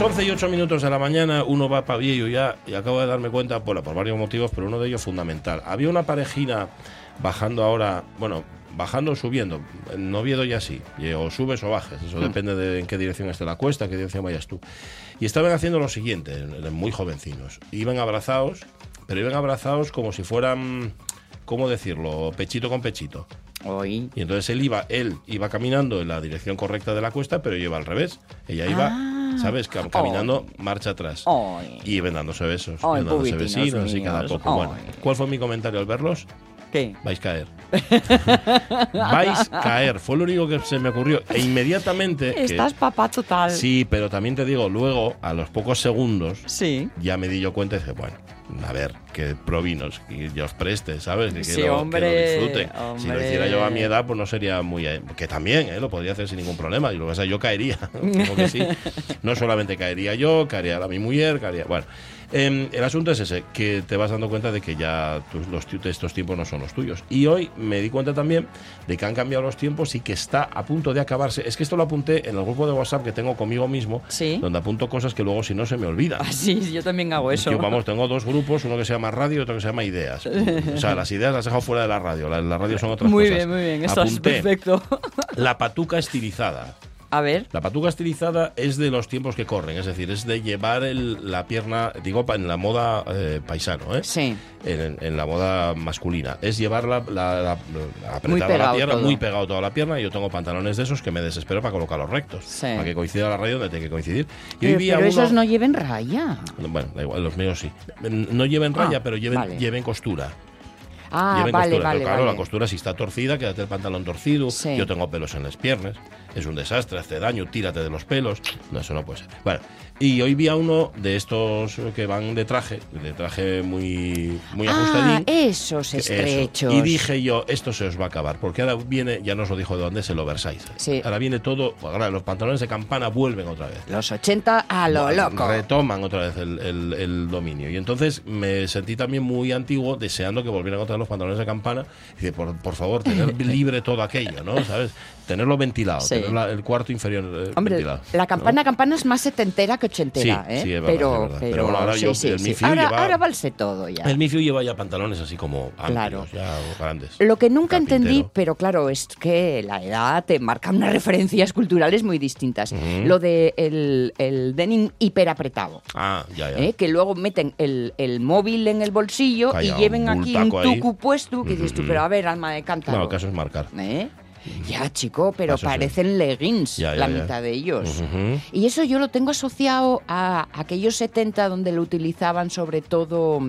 Las 11 y 8 minutos de la mañana, uno va para viejo ya y acabo de darme cuenta, bueno, por varios motivos, pero uno de ellos fundamental. Había una parejina bajando ahora, bueno, bajando o subiendo, en Oviedo ya sí, o subes o bajes, eso depende de en qué dirección esté la cuesta, en qué dirección vayas tú. Y estaban haciendo lo siguiente, muy jovencinos, iban abrazados, pero iban abrazados como si fueran, ¿cómo decirlo?, pechito con pechito. Hoy. Y entonces él iba, él iba caminando en la dirección correcta de la cuesta, pero iba al revés. Ella iba, Ah. ¿Sabes? Cam- Caminando marcha atrás. Ay. Y iban dándose besos, Ay, iban dándose pubitinos vecinos y cada poco. Bueno. ¿cuál fue mi comentario al verlos? ¿Qué? Vais a caer. Vais a caer. Fue lo único que se me ocurrió. E inmediatamente. que- Estás papá total. sí, pero también te digo, luego, a los pocos segundos, Sí. ya me di yo cuenta y dije, bueno, a ver, que provinos, que yo os preste, ¿sabes? Que, lo, que hombre, lo disfruten. Si lo hiciera yo a mi edad, pues no sería muy... eh, Que también, ¿eh? Lo podría hacer sin ningún problema. Y lo que pasa, yo caería. Como que sí. No solamente caería yo, caería la mi mujer, caería... Bueno, em, el asunto es ese, que te vas dando cuenta de que ya tus, los, ti- estos tiempos no son los tuyos. Y hoy me di cuenta también de que han cambiado los tiempos y que está a punto de acabarse. Es que esto lo apunté en el grupo de WhatsApp que tengo conmigo mismo, Sí. donde apunto cosas que luego si no se me olvidan. Ah, sí, yo también hago eso. Yo, vamos, tengo dos grupos, uno que se llama radio y otro que se llama ideas. O sea, las ideas las he dejado fuera de la radio, la, la radio son otras muy cosas. bien, muy bien. Estás Apunté perfecto. la patuca estilizada. A ver. La patuca estilizada es de los tiempos que corren, es decir, es de llevar el- la pierna, digo, en la moda eh, paisano, ¿eh? Sí. En, en la moda masculina. Es llevar la, la, la- la- apretada la pierna, todo. muy pegado toda la pierna. Y yo tengo pantalones de esos que me desespero para colocarlos rectos. Sí. Para que coincida la radio donde tiene que coincidir. Y Pero, hoy vi a pero uno- esos no lleven raya. Bueno, da igual, los míos sí. No lleven Ah, raya, pero lleven, vale. lleven costura. Ah, lleven vale, costura. vale, Pero claro, vale. la costura si está torcida, quédate el pantalón torcido. Sí. Yo tengo pelos en las piernas. Es un desastre, hace daño, tírate de los pelos. No, eso no puede ser. Bueno, y hoy vi a uno de estos que van de traje, de traje muy, muy Ah, ajustadín. esos eso. estrechos. Y dije yo, esto se os va a acabar, porque ahora viene, ya nos lo dijo de dónde es el oversize. Sí. Ahora viene todo, ahora los pantalones de campana vuelven otra vez. Los 80 a lo Bueno, loco. Retoman otra vez el, el- el dominio. Y entonces me sentí también muy antiguo, deseando que volvieran otra vez los pantalones de campana. Y de, por, por favor, tener libre todo aquello, ¿no? ¿Sabes? Tenerlo ventilado, Sí. tener la- el cuarto inferior eh, Hombre, ventilado. la ¿no? campana campana es más setentera que ochentera, Sí, ¿eh? sí, es verdad, pero, es verdad. pero, Pero bueno, ahora yo- el. Mifiu Ahora, lleva- ahora valse todo ya. El Mifiu lleva ya pantalones así como amplios, Claro. ya grandes. Lo que nunca Carpintero. entendí, pero claro, es que la edad te marca unas referencias culturales muy distintas. Lo de el, el denim hiperapretado. Ah, ya, ya. ¿eh? Que luego meten el, el móvil en el bolsillo Calla, y lleven un aquí un ahí. tucu puesto que dices tú, pero a ver, alma de cántaro. No, el caso es marcar. ¿Eh? Ya, chico, pero Eso sí. parecen leggings Ya, ya, la ya. mitad de ellos. Y eso yo lo tengo asociado a aquellos 70 donde lo utilizaban sobre todo,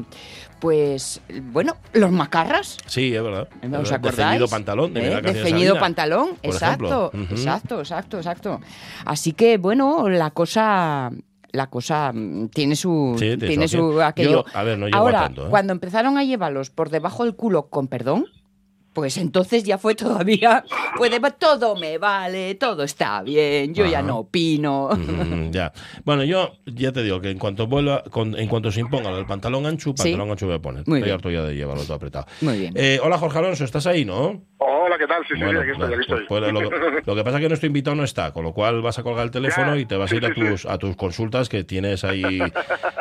pues, bueno, los macarras. Sí, es verdad. ¿Os Es verdad. acordáis? De ceñido pantalón. De, ¿Eh? De ceñido pantalón, por exacto, exacto, exacto, exacto. Así que, bueno, la cosa... La cosa mm, tiene su Sí, tiene su aquello. Yo, a ver, no Ahora, tanto, ¿eh? cuando empezaron a llevarlos por debajo del culo con perdón, pues entonces ya fue todavía, puede todo me vale, todo está bien, yo ya no opino. Mm, ya. Bueno, yo ya te digo que en cuanto vuelva, con- en cuanto se imponga del pantalón ancho, Sí. pantalón ancho voy a poner. Muy Estoy bien. harto ya de llevarlo todo apretado. Muy bien. Eh, hola Jorge Alonso, ¿estás ahí, no? Hola, ¿qué tal? Sí, sí, Bueno, aquí estoy, bueno, aquí estoy. pues, pues, lo, que- lo que pasa es que nuestro invitado no está, con lo cual vas a colgar el teléfono Ya, y te vas a ir a sí, sí, tus, a tus consultas que tienes ahí,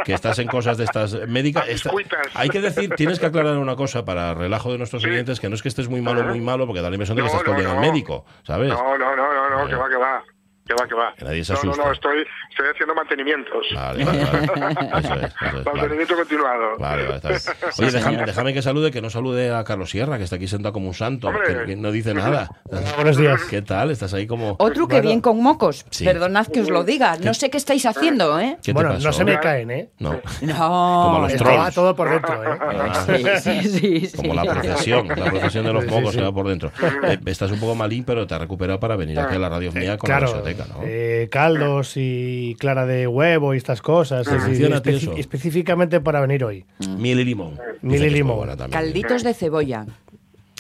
que estás en cosas de estas médicas. Esta- hay que decir, tienes que aclarar una cosa para relajo de nuestros Sí. oyentes, que no es que estés muy malo, muy malo, porque da la impresión de que No, estás todo el día no, no. médico, ¿sabes? No, no, no, no, no, que va, que va. Que va, que va. Que nadie se no, no, estoy, estoy haciendo mantenimientos. Vale, vale, vale. Eso es, eso es, vale. Mantenimiento continuado. Vale, vale, está bien. Oye, déjame, déjame que salude, que no salude a Carlos Sierra, que está aquí sentado como un santo, que, que no dice nada. buenos días. ¿Qué tal? ¿Estás ahí como...? Otro que Bueno. bien con mocos. Sí. Perdonad que os lo diga. No sé qué estáis haciendo, ¿eh? ¿Qué te bueno, pasó? no se me caen, ¿eh? No, No. Como los Estaba trolls. todo por dentro, ¿eh? Ah, Sí, sí, sí, sí. como la procesión, la procesión de los Sí, sí, mocos sí. se va por dentro. Eh, estás un poco malín, pero te has recuperado para venir aquí a la radio mía con Claro, la Eh, caldos y clara de huevo y estas cosas. ¿Te es funciona a ti especi- eso? específicamente para venir hoy. Miel y limón. Miel y limón. buena también. Calditos de cebolla.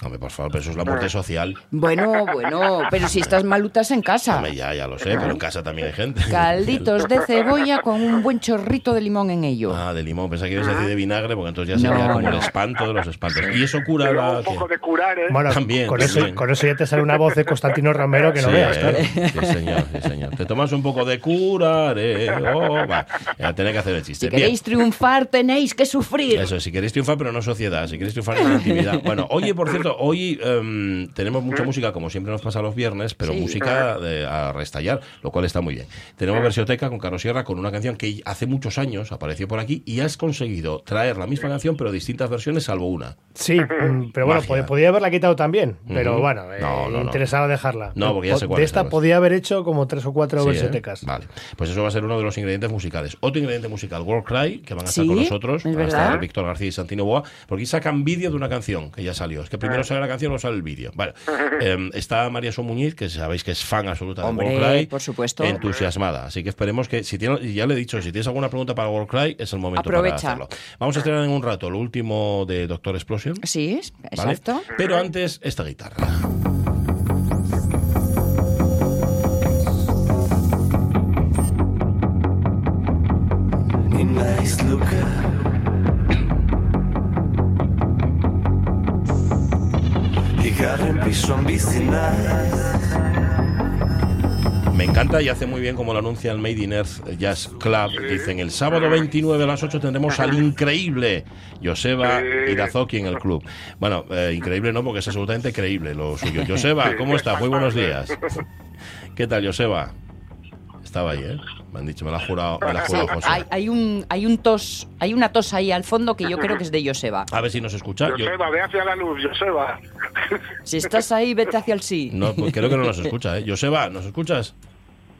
Hombre, por favor, pero eso es la muerte social. Bueno, bueno, pero si estás malutas en casa. Hombre, ya, ya lo sé, pero en casa también hay gente. Calditos de cebolla con un buen chorrito de limón en ello. Ah, de limón. Pensaba que ibas a decir de vinagre, porque entonces ya sería No, como el espanto de los espantos. Y eso cura la... un poco ¿qué? de curar, ¿eh? Bueno, También, con, eso, con eso ya te sale una voz de Constantino Romero que no Sí, veas, ¿eh? claro. Sí, señor, sí, señor. Te tomas un poco de curar, eh. Oh, va. Ya tenés que hacer el chiste. Si queréis triunfar, tenéis que sufrir. Bien. Eso, si queréis triunfar, pero no sociedad, si queréis triunfar en la intimidad. Bueno, oye, por cierto, hoy em, tenemos mucha música, como siempre nos pasa los viernes, pero Sí. música de- a restallar, lo cual está muy bien. Tenemos versioteca con Carlos Sierra con una canción que hace muchos años apareció por aquí y has conseguido traer la misma canción, pero distintas versiones, salvo una. Sí, mm, pero bueno, pod- podía haberla quitado también, pero bueno, eh, No, no, no. interesaba dejarla. No, porque ya sé cuál De es, esta podía haber hecho como tres o cuatro Sí, ¿eh? versiotecas. Vale, pues eso va a ser uno de los ingredientes musicales. Otro ingrediente musical, World Cry, que van a estar Sí, con nosotros, es van a estar Víctor García y Santino Boa, porque ahí sacan vídeo de una canción que ya salió. Es que primero sale la canción, luego sale el vídeo. Vale. Eh, está María So Muñiz, que sabéis que es fan absoluta Hombre, de World Cry. por supuesto. Entusiasmada. Así que esperemos que, si tiene, ya le he dicho, si tienes alguna pregunta para World Cry, es el momento Aprovecha. para hacerlo. Vamos a estrenar en un rato lo último de Doctor Explosion. Sí, ¿vale? exacto. Pero antes, esta guitarra. Nice Luca. Me encanta y hace muy bien como lo anuncia el Made in Earth Jazz Club. Dicen el sábado 29 a las 8 tendremos al increíble Joseba Irazoki en el club. Bueno, eh, increíble no, porque es absolutamente creíble lo suyo. Joseba, ¿cómo estás? Muy buenos días. ¿Qué tal, Joseba? Estaba ahí, ¿eh? Me han dicho, me la ha jurado, me la ha Sí, jurado José. hay, hay un, hay un tos, hay una tos ahí al fondo que yo creo que es de Joseba. A ver si nos escucha. Yo- Joseba, ve hacia la luz, Joseba. Si estás ahí, vete hacia el sí. no, pues creo que no nos escucha, ¿eh? Joseba, ¿nos escuchas?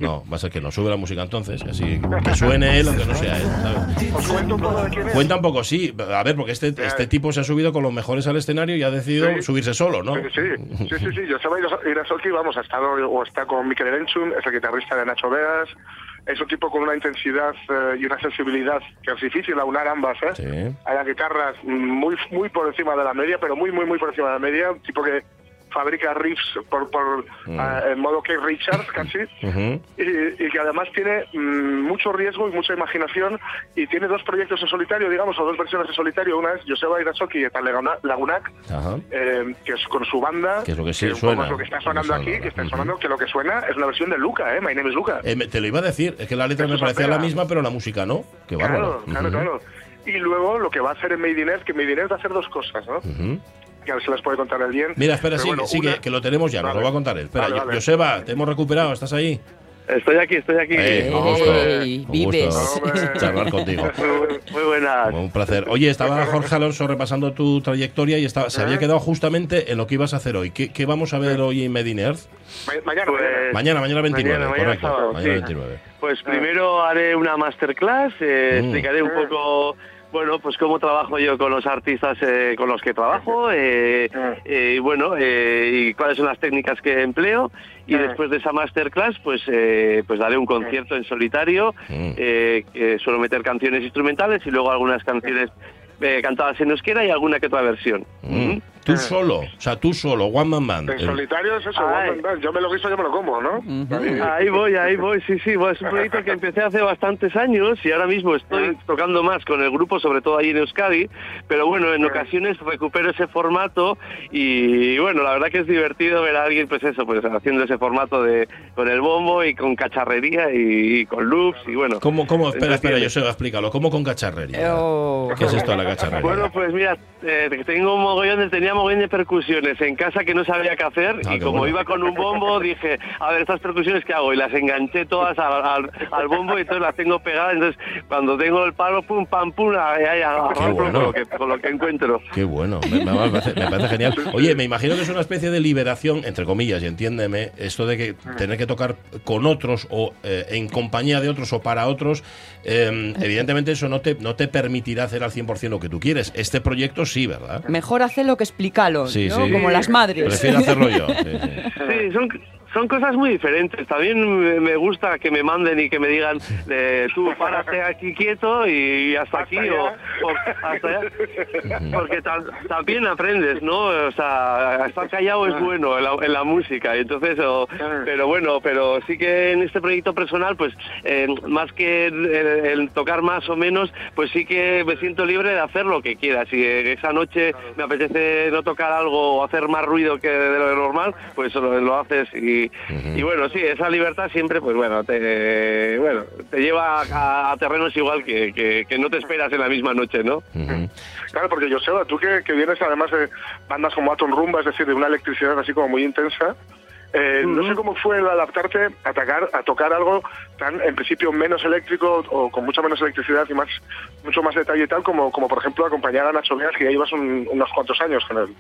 No, va a ser que no sube la música entonces, así que suene él o que no sea él, ¿sabes? Os cuento un poco de quién es. Cuenta un poco, sí. A ver, porque este, este tipo se ha subido con los mejores al escenario y ha decidido Sí. subirse solo, ¿no? Sí, sí, sí, sí, sí. Joseba Irasolki, vamos, ha estado o está con Mikel Erenchun, es el guitarrista de Nacho Veas. Es un tipo con una intensidad eh, y una sensibilidad que es difícil aunar ambas, ¿eh? Sí. A las guitarras mm, muy, muy por encima de la media, pero muy, muy, muy por encima de la media. Un tipo que fabrica riffs por, por Mm. ah, en modo Keith Richards casi. Y, y que además tiene mm, mucho riesgo y mucha imaginación y tiene dos proyectos en solitario, digamos, o dos versiones en solitario. Una es Joseba Irasoki eta Laguna- Lagunak, Ajá. eh, que es con su banda, Que es lo que sí suena, es lo que está sonando aquí, que está sonando, que lo que suena es una versión de Luca, ¿eh? My name is Luca. Eh, te lo iba a decir, es que la letra Eso me parecía la misma, pero la música no. Qué claro, bárbaro. claro, Ujú. claro. Y luego lo que va a hacer en Made in Earth, que Made in Earth va a hacer dos cosas, ¿no? Ujú. Que a ver si las puede contar él bien. Mira, espera, sigue, bueno, sigue, una- que lo tenemos ya, nos Vale. lo va a contar él. Espera, Vale, vale. Joseba, te hemos recuperado, ¿estás ahí? Estoy aquí, estoy aquí. Eh, un gusto, Ey, vives. gusto charlar contigo. Muy, buenas. Un placer. Oye, estaba Jorge Alonso repasando tu trayectoria y estaba, se había quedado justamente en lo que ibas a hacer hoy. ¿Qué, qué vamos a ver hoy en Medin Earth? Ma- mañana, Pues- mañana. Mañana, mañana 29, Mañana, mañana correcto. sábado, mañana sí. 29. Pues primero haré una masterclass, eh, Mm. explicaré un poco, bueno, pues cómo trabajo yo con los artistas eh, con los que trabajo, eh, eh, y bueno, eh, y cuáles son las técnicas que empleo. Y Mm. después de esa masterclass, pues, eh, pues daré un concierto en solitario, Mm. eh, que suelo meter canciones instrumentales y luego algunas canciones eh, cantadas en euskera y alguna que otra versión. Mm. Tú solo, o sea, tú solo, one man band. En solitario es eso, Ay. one man band. yo me lo guiso, yo me lo como, ¿no? Ahí- Ahí voy, ahí voy, sí, sí. Bueno, es un proyecto que empecé hace bastantes años y ahora mismo estoy tocando más con el grupo, sobre todo ahí en Euskadi, pero bueno, en ocasiones recupero ese formato y bueno, la verdad que es divertido ver a alguien, pues eso, pues haciendo ese formato de con el bombo y con cacharrería y, y con loops y bueno. ¿Cómo, cómo? Espera, espera, entretiene. Joseba, explícalo. ¿Cómo con cacharrería? Oh. ¿Qué es esto de la cacharrería? Bueno, pues mira, eh, tengo un mogollón de, tenía mogollón de percusiones en casa que no sabía qué hacer Ah, y qué como bueno. iba con un bombo dije, a ver, estas percusiones que hago y las enganché todas al, al- al bombo y entonces las tengo pegadas, entonces cuando tengo el palo, pum, pam, pum, ahí, ahí, agarro bueno. con, lo que, con lo que encuentro. Qué bueno, me, me parece, me parece genial. Oye, me imagino que es una especie de liberación, entre comillas, y entiéndeme, esto de que tener que tocar con otros o eh, en compañía de otros o para otros, eh, evidentemente eso no te, no te permitirá hacer al 100% lo que tú quieres. Este proyecto sí, ¿verdad? Mejor hacerlo que explícalo, Sí, ¿no? sí. Como las madres. Prefiero hacerlo yo. sí, sí. Sí, son, son cosas muy diferentes. También me- gusta que me manden y que me digan, eh, tú párate aquí quieto y hasta aquí o, o hasta allá. Porque ta- también aprendes, ¿no? O sea, estar callado es bueno en la, en la música. y Entonces, o- pero bueno, pero sí que en este proyecto personal, pues eh, más que el, el tocar más o menos, pues sí que me siento libre de hacer lo que quiera. Si esa noche me apetece no tocar algo o hacer más ruido que de lo normal, pues lo, lo haces y, y bueno, sí, esa libertad siempre, pues bueno, te, bueno, te lleva a, a terrenos igual que, que, que no te esperas en la misma noche, ¿no? Ujú. Claro, porque Joseba, tú que, que vienes además de bandas como Atom Rumba, es decir, de una electricidad así como muy intensa, eh, no sé cómo fue el adaptarte a tocar, a tocar algo tan, en principio, menos eléctrico o con mucha menos electricidad y más mucho más detalle y tal, como, como por ejemplo acompañar a Nacho Veas, que ya llevas un- unos cuantos años con él.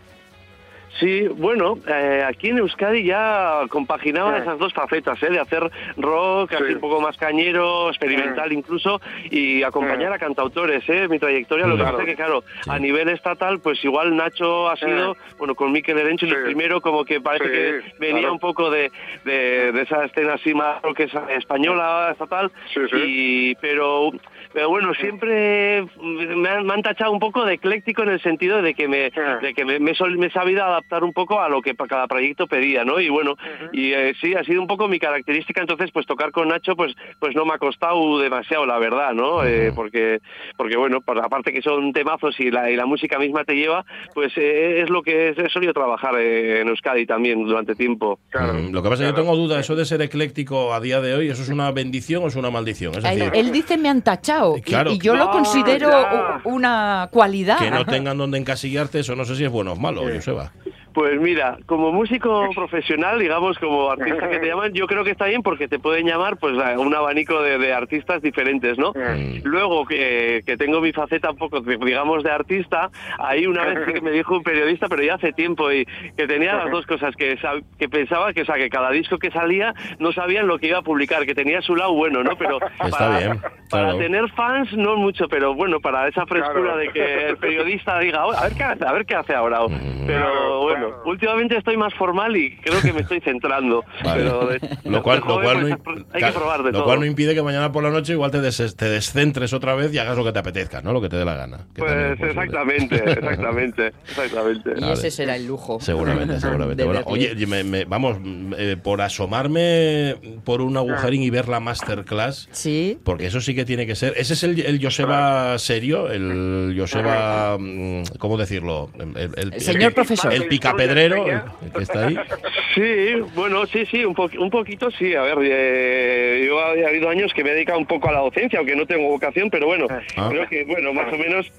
Sí, bueno, eh, aquí en Euskadi ya compaginaba Sí. esas dos facetas, ¿eh? de hacer rock, así Sí. un poco más cañero, experimental incluso, y acompañar Sí. a cantautores, ¿eh? mi trayectoria. Lo que pasa es que, claro, a nivel estatal, pues igual Nacho ha Sí. sido, bueno, con Mikel Erencho, el primero como que parece Sí, que venía claro. un poco de, de, de esa escena así más rock española, estatal, Sí, sí. y pero pero bueno, siempre me han, me han tachado un poco de ecléctico en el sentido de que me, Sí. de que me, me, sol- me he sabido adaptar un poco a lo que cada proyecto pedía, ¿no? Y bueno, y eh, sí, ha sido un poco mi característica, entonces pues tocar con Nacho pues pues no me ha costado demasiado, la verdad, ¿no? Eh, porque porque bueno, por, aparte que son temazos y la, y la música misma te lleva, pues eh, es lo que he solido trabajar eh, en Euskadi también durante tiempo. Claro. Mm, Lo que pasa es que yo tengo duda, eso de ser ecléctico a día de hoy, ¿eso es una bendición o es una maldición? Es Él, decir, él dice me han tachado y- Claro. y, yo lo Ah, considero ya. u- una cualidad. que no tengan donde encasillarte, eso no sé si es bueno o malo, Joseba. Pues mira, como músico profesional, digamos, como artista que te llaman, yo creo que está bien porque te pueden llamar pues a un abanico de, de artistas diferentes, ¿no? Mm. Luego que, que tengo mi faceta un poco, digamos, de artista, ahí una vez que me dijo un periodista, pero ya hace tiempo, y que tenía las dos cosas, que, que pensaba que, o sea, que cada disco que salía no sabían lo que iba a publicar, que tenía su lado bueno, ¿no? Pero Está para, bien, para tener fans no mucho, pero bueno, para esa frescura Claro. de que el periodista diga, "Oh, a ver qué hace, a ver qué hace ahora. Mm. Pero Claro, bueno, últimamente estoy más formal y creo que me estoy centrando. Vale. Pero de- lo cual, de lo cual no, pues, hay que probar de lo todo. cual no impide que mañana por la noche igual te, des- te descentres otra vez y hagas lo que te apetezca, ¿no? Lo que te dé la gana. pues exactamente, exactamente, exactamente. Y Vale. ese será el lujo. Seguramente, seguramente. Bueno, oye, me- me- vamos, eh, por asomarme por un agujerín y ver la masterclass, Sí. porque eso sí que tiene que ser. Ese es el, el Joseba serio, el Joseba, mm, ¿cómo decirlo? El, El señor profesor. El picapedrero, el, el que está ahí. Sí, bueno, sí, sí, un, po- un poquito sí. A ver, eh, yo ha, ha habido años que me he dedicado un poco a la docencia, aunque no tengo vocación, pero bueno, Ah. creo que, bueno, más o menos,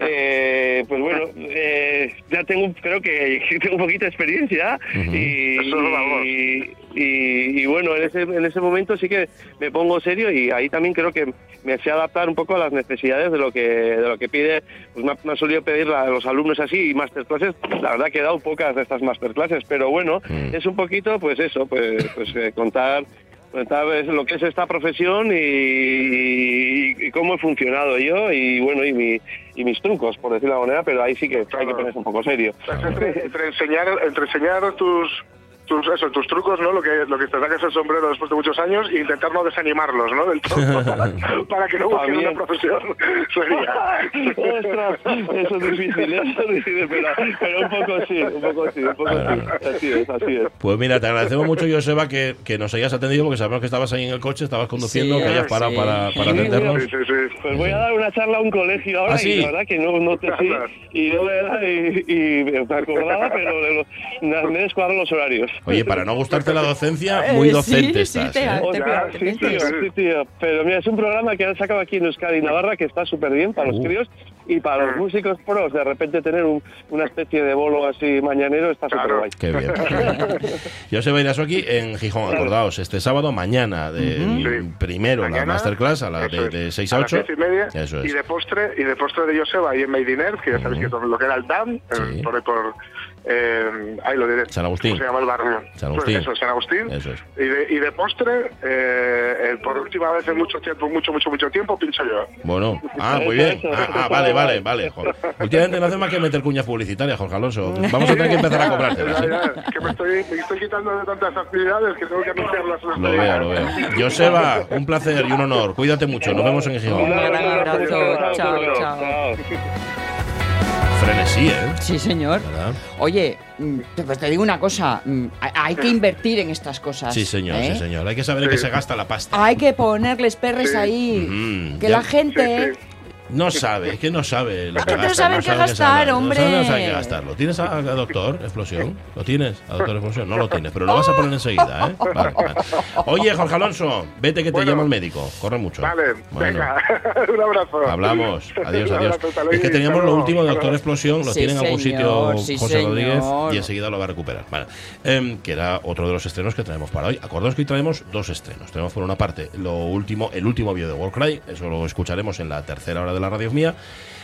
eh, pues bueno, eh, ya tengo, creo que tengo un poquito de experiencia y, Eso vamos. y, y- y bueno, en ese, en ese momento sí que me pongo serio y ahí también creo que me sé adaptar un poco a las necesidades de lo que de lo que pide, pues me ha, me ha solido pedir a los alumnos así y masterclasses, la verdad que he dado pocas de estas masterclasses, pero bueno, Mm. es un poquito pues eso, pues, pues eh, contar contar es lo que es esta profesión y, y- y cómo he funcionado yo y bueno y, mi, y mis trucos por decirlo de alguna manera pero ahí sí que hay que ponerse un poco serio. Entre, entre enseñar, entre enseñar tus, tus, eso, tus trucos, ¿no? Lo que, lo que te sacas el sombrero después de muchos años e intentar no desanimarlos, ¿no? Del todo, para, para que no busquen una profesión. Ostras, eso es difícil, eso es difícil, pero, pero un poco sí, un poco sí, un poco sí. Así es, así es. Pues mira, te agradecemos mucho, Joseba, que, que nos hayas atendido, porque sabemos que estabas ahí en el coche, estabas conduciendo, Sí, que hayas parado sí. para, para Sí, atendernos. Sí, sí, sí. Pues voy a dar una charla a un colegio ahora ¿Ah, sí? y la verdad que no, no te y no me, y, y me acordaba, pero me descuadro los horarios. Oye, para no gustarte la docencia, muy docente sí, sí, estás. te- ¿eh? O te- sea, te sí, tío, sí, tío. Pero mira, es un programa que han sacado aquí en Euskadi y Navarra que está súper bien para los Uh. críos y para los músicos pros. De repente tener un- una especie de bolo así mañanero está súper Claro. guay. Qué bien. Joseba Irasoki en Gijón, acordaos, este sábado, mañana, de, Sí. primero la masterclass a la de, de 6 a las 8. seis y media. Eso Y es. de postre, y de postre de Joseba y en Made in Earth, que ya sabéis que es lo que era el DAM, Sí. por, por eh, ahí lo diré. San Agustín. ¿Cómo se llama el barrio? San Agustín. Pues eso, San Agustín. Eso es. Y de, y de postre, eh, eh, por última vez en mucho tiempo, mucho, mucho, mucho tiempo, pincho yo. Bueno, ah, muy bien. Ah, ah, vale, vale. vale. Jorge. Últimamente no hace más que meter cuñas publicitarias, Jorge Alonso. Vamos a tener que empezar a ya, es que me estoy, me estoy quitando de tantas actividades que tengo que anunciarlas. Lo veo, lo veo. Joseba, un placer y un honor. Cuídate mucho. Nos vemos en Un Gijón. gran abrazo. Chao, chao. Frenesí, ¿eh? Sí, señor. ¿Verdad? Oye, mm, te- pues te digo una cosa, mm, hay- que invertir en estas cosas. Sí, señor, ¿eh? sí, señor. Hay que saber en qué se gasta la pasta. Hay que ponerles perres Sí. ahí. Mm, que ya- la gente... No sabe, es que no sabe lo que que no gasta. sabe qué sabe gastar, hombre. No sabe, qué gastarlo. ¿Tienes a, a Doctor Explosión? ¿Lo tienes? ¿A Doctor Explosión? No lo tienes, pero lo vas a poner enseguida, ¿eh? Vale, vale. Oye, Jorge Alonso, vete que te Bueno. llama el médico. Corre mucho. Vale, Bueno, venga, un abrazo. Hablamos. Adiós, adiós. Es que teníamos lo último de Doctor. Explosión, lo Sí, tiene en algún sitio sí, José Rodríguez y enseguida lo va a recuperar. Vale. Em, que era otro de los estrenos que traemos para hoy. Acordaos que hoy traemos dos estrenos. Tenemos por una parte lo último, el último vídeo de Warcry, eso lo escucharemos en la tercera hora de la radio mía.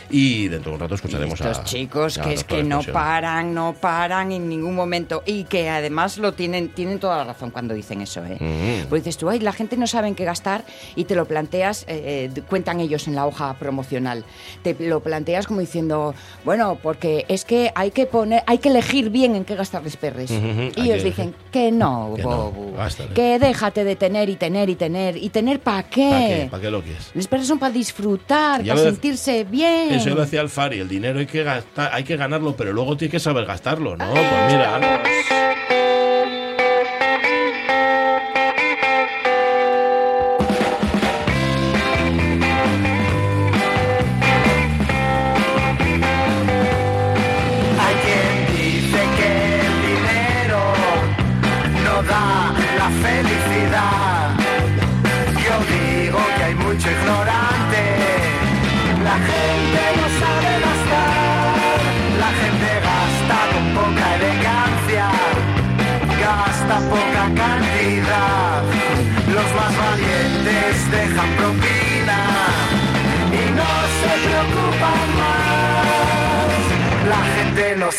Y dentro de un rato escucharemos Estos a. chicos a que es que no paran, no paran en ningún momento y que además lo tienen, tienen toda la razón cuando dicen eso, ¿eh? Mm. Pues dices tú, ay, la gente no sabe en qué gastar y te lo planteas, eh, eh, cuentan ellos en la hoja promocional, te lo planteas como diciendo, bueno, porque es que hay que poner, hay que elegir bien en qué gastarles perres. Ujú, ujú, y ellos que dicen que no, Que no, bobo, gástale. que déjate de tener y tener y tener y tener para qué. ¿Para qué? ¿Para qué lo quieres? Los perres son para disfrutar, para sentirse bien. Eso lo decía Alfari, el dinero hay que gastar, hay que ganarlo, pero luego tienes que saber gastarlo, ¿no? Pues mira.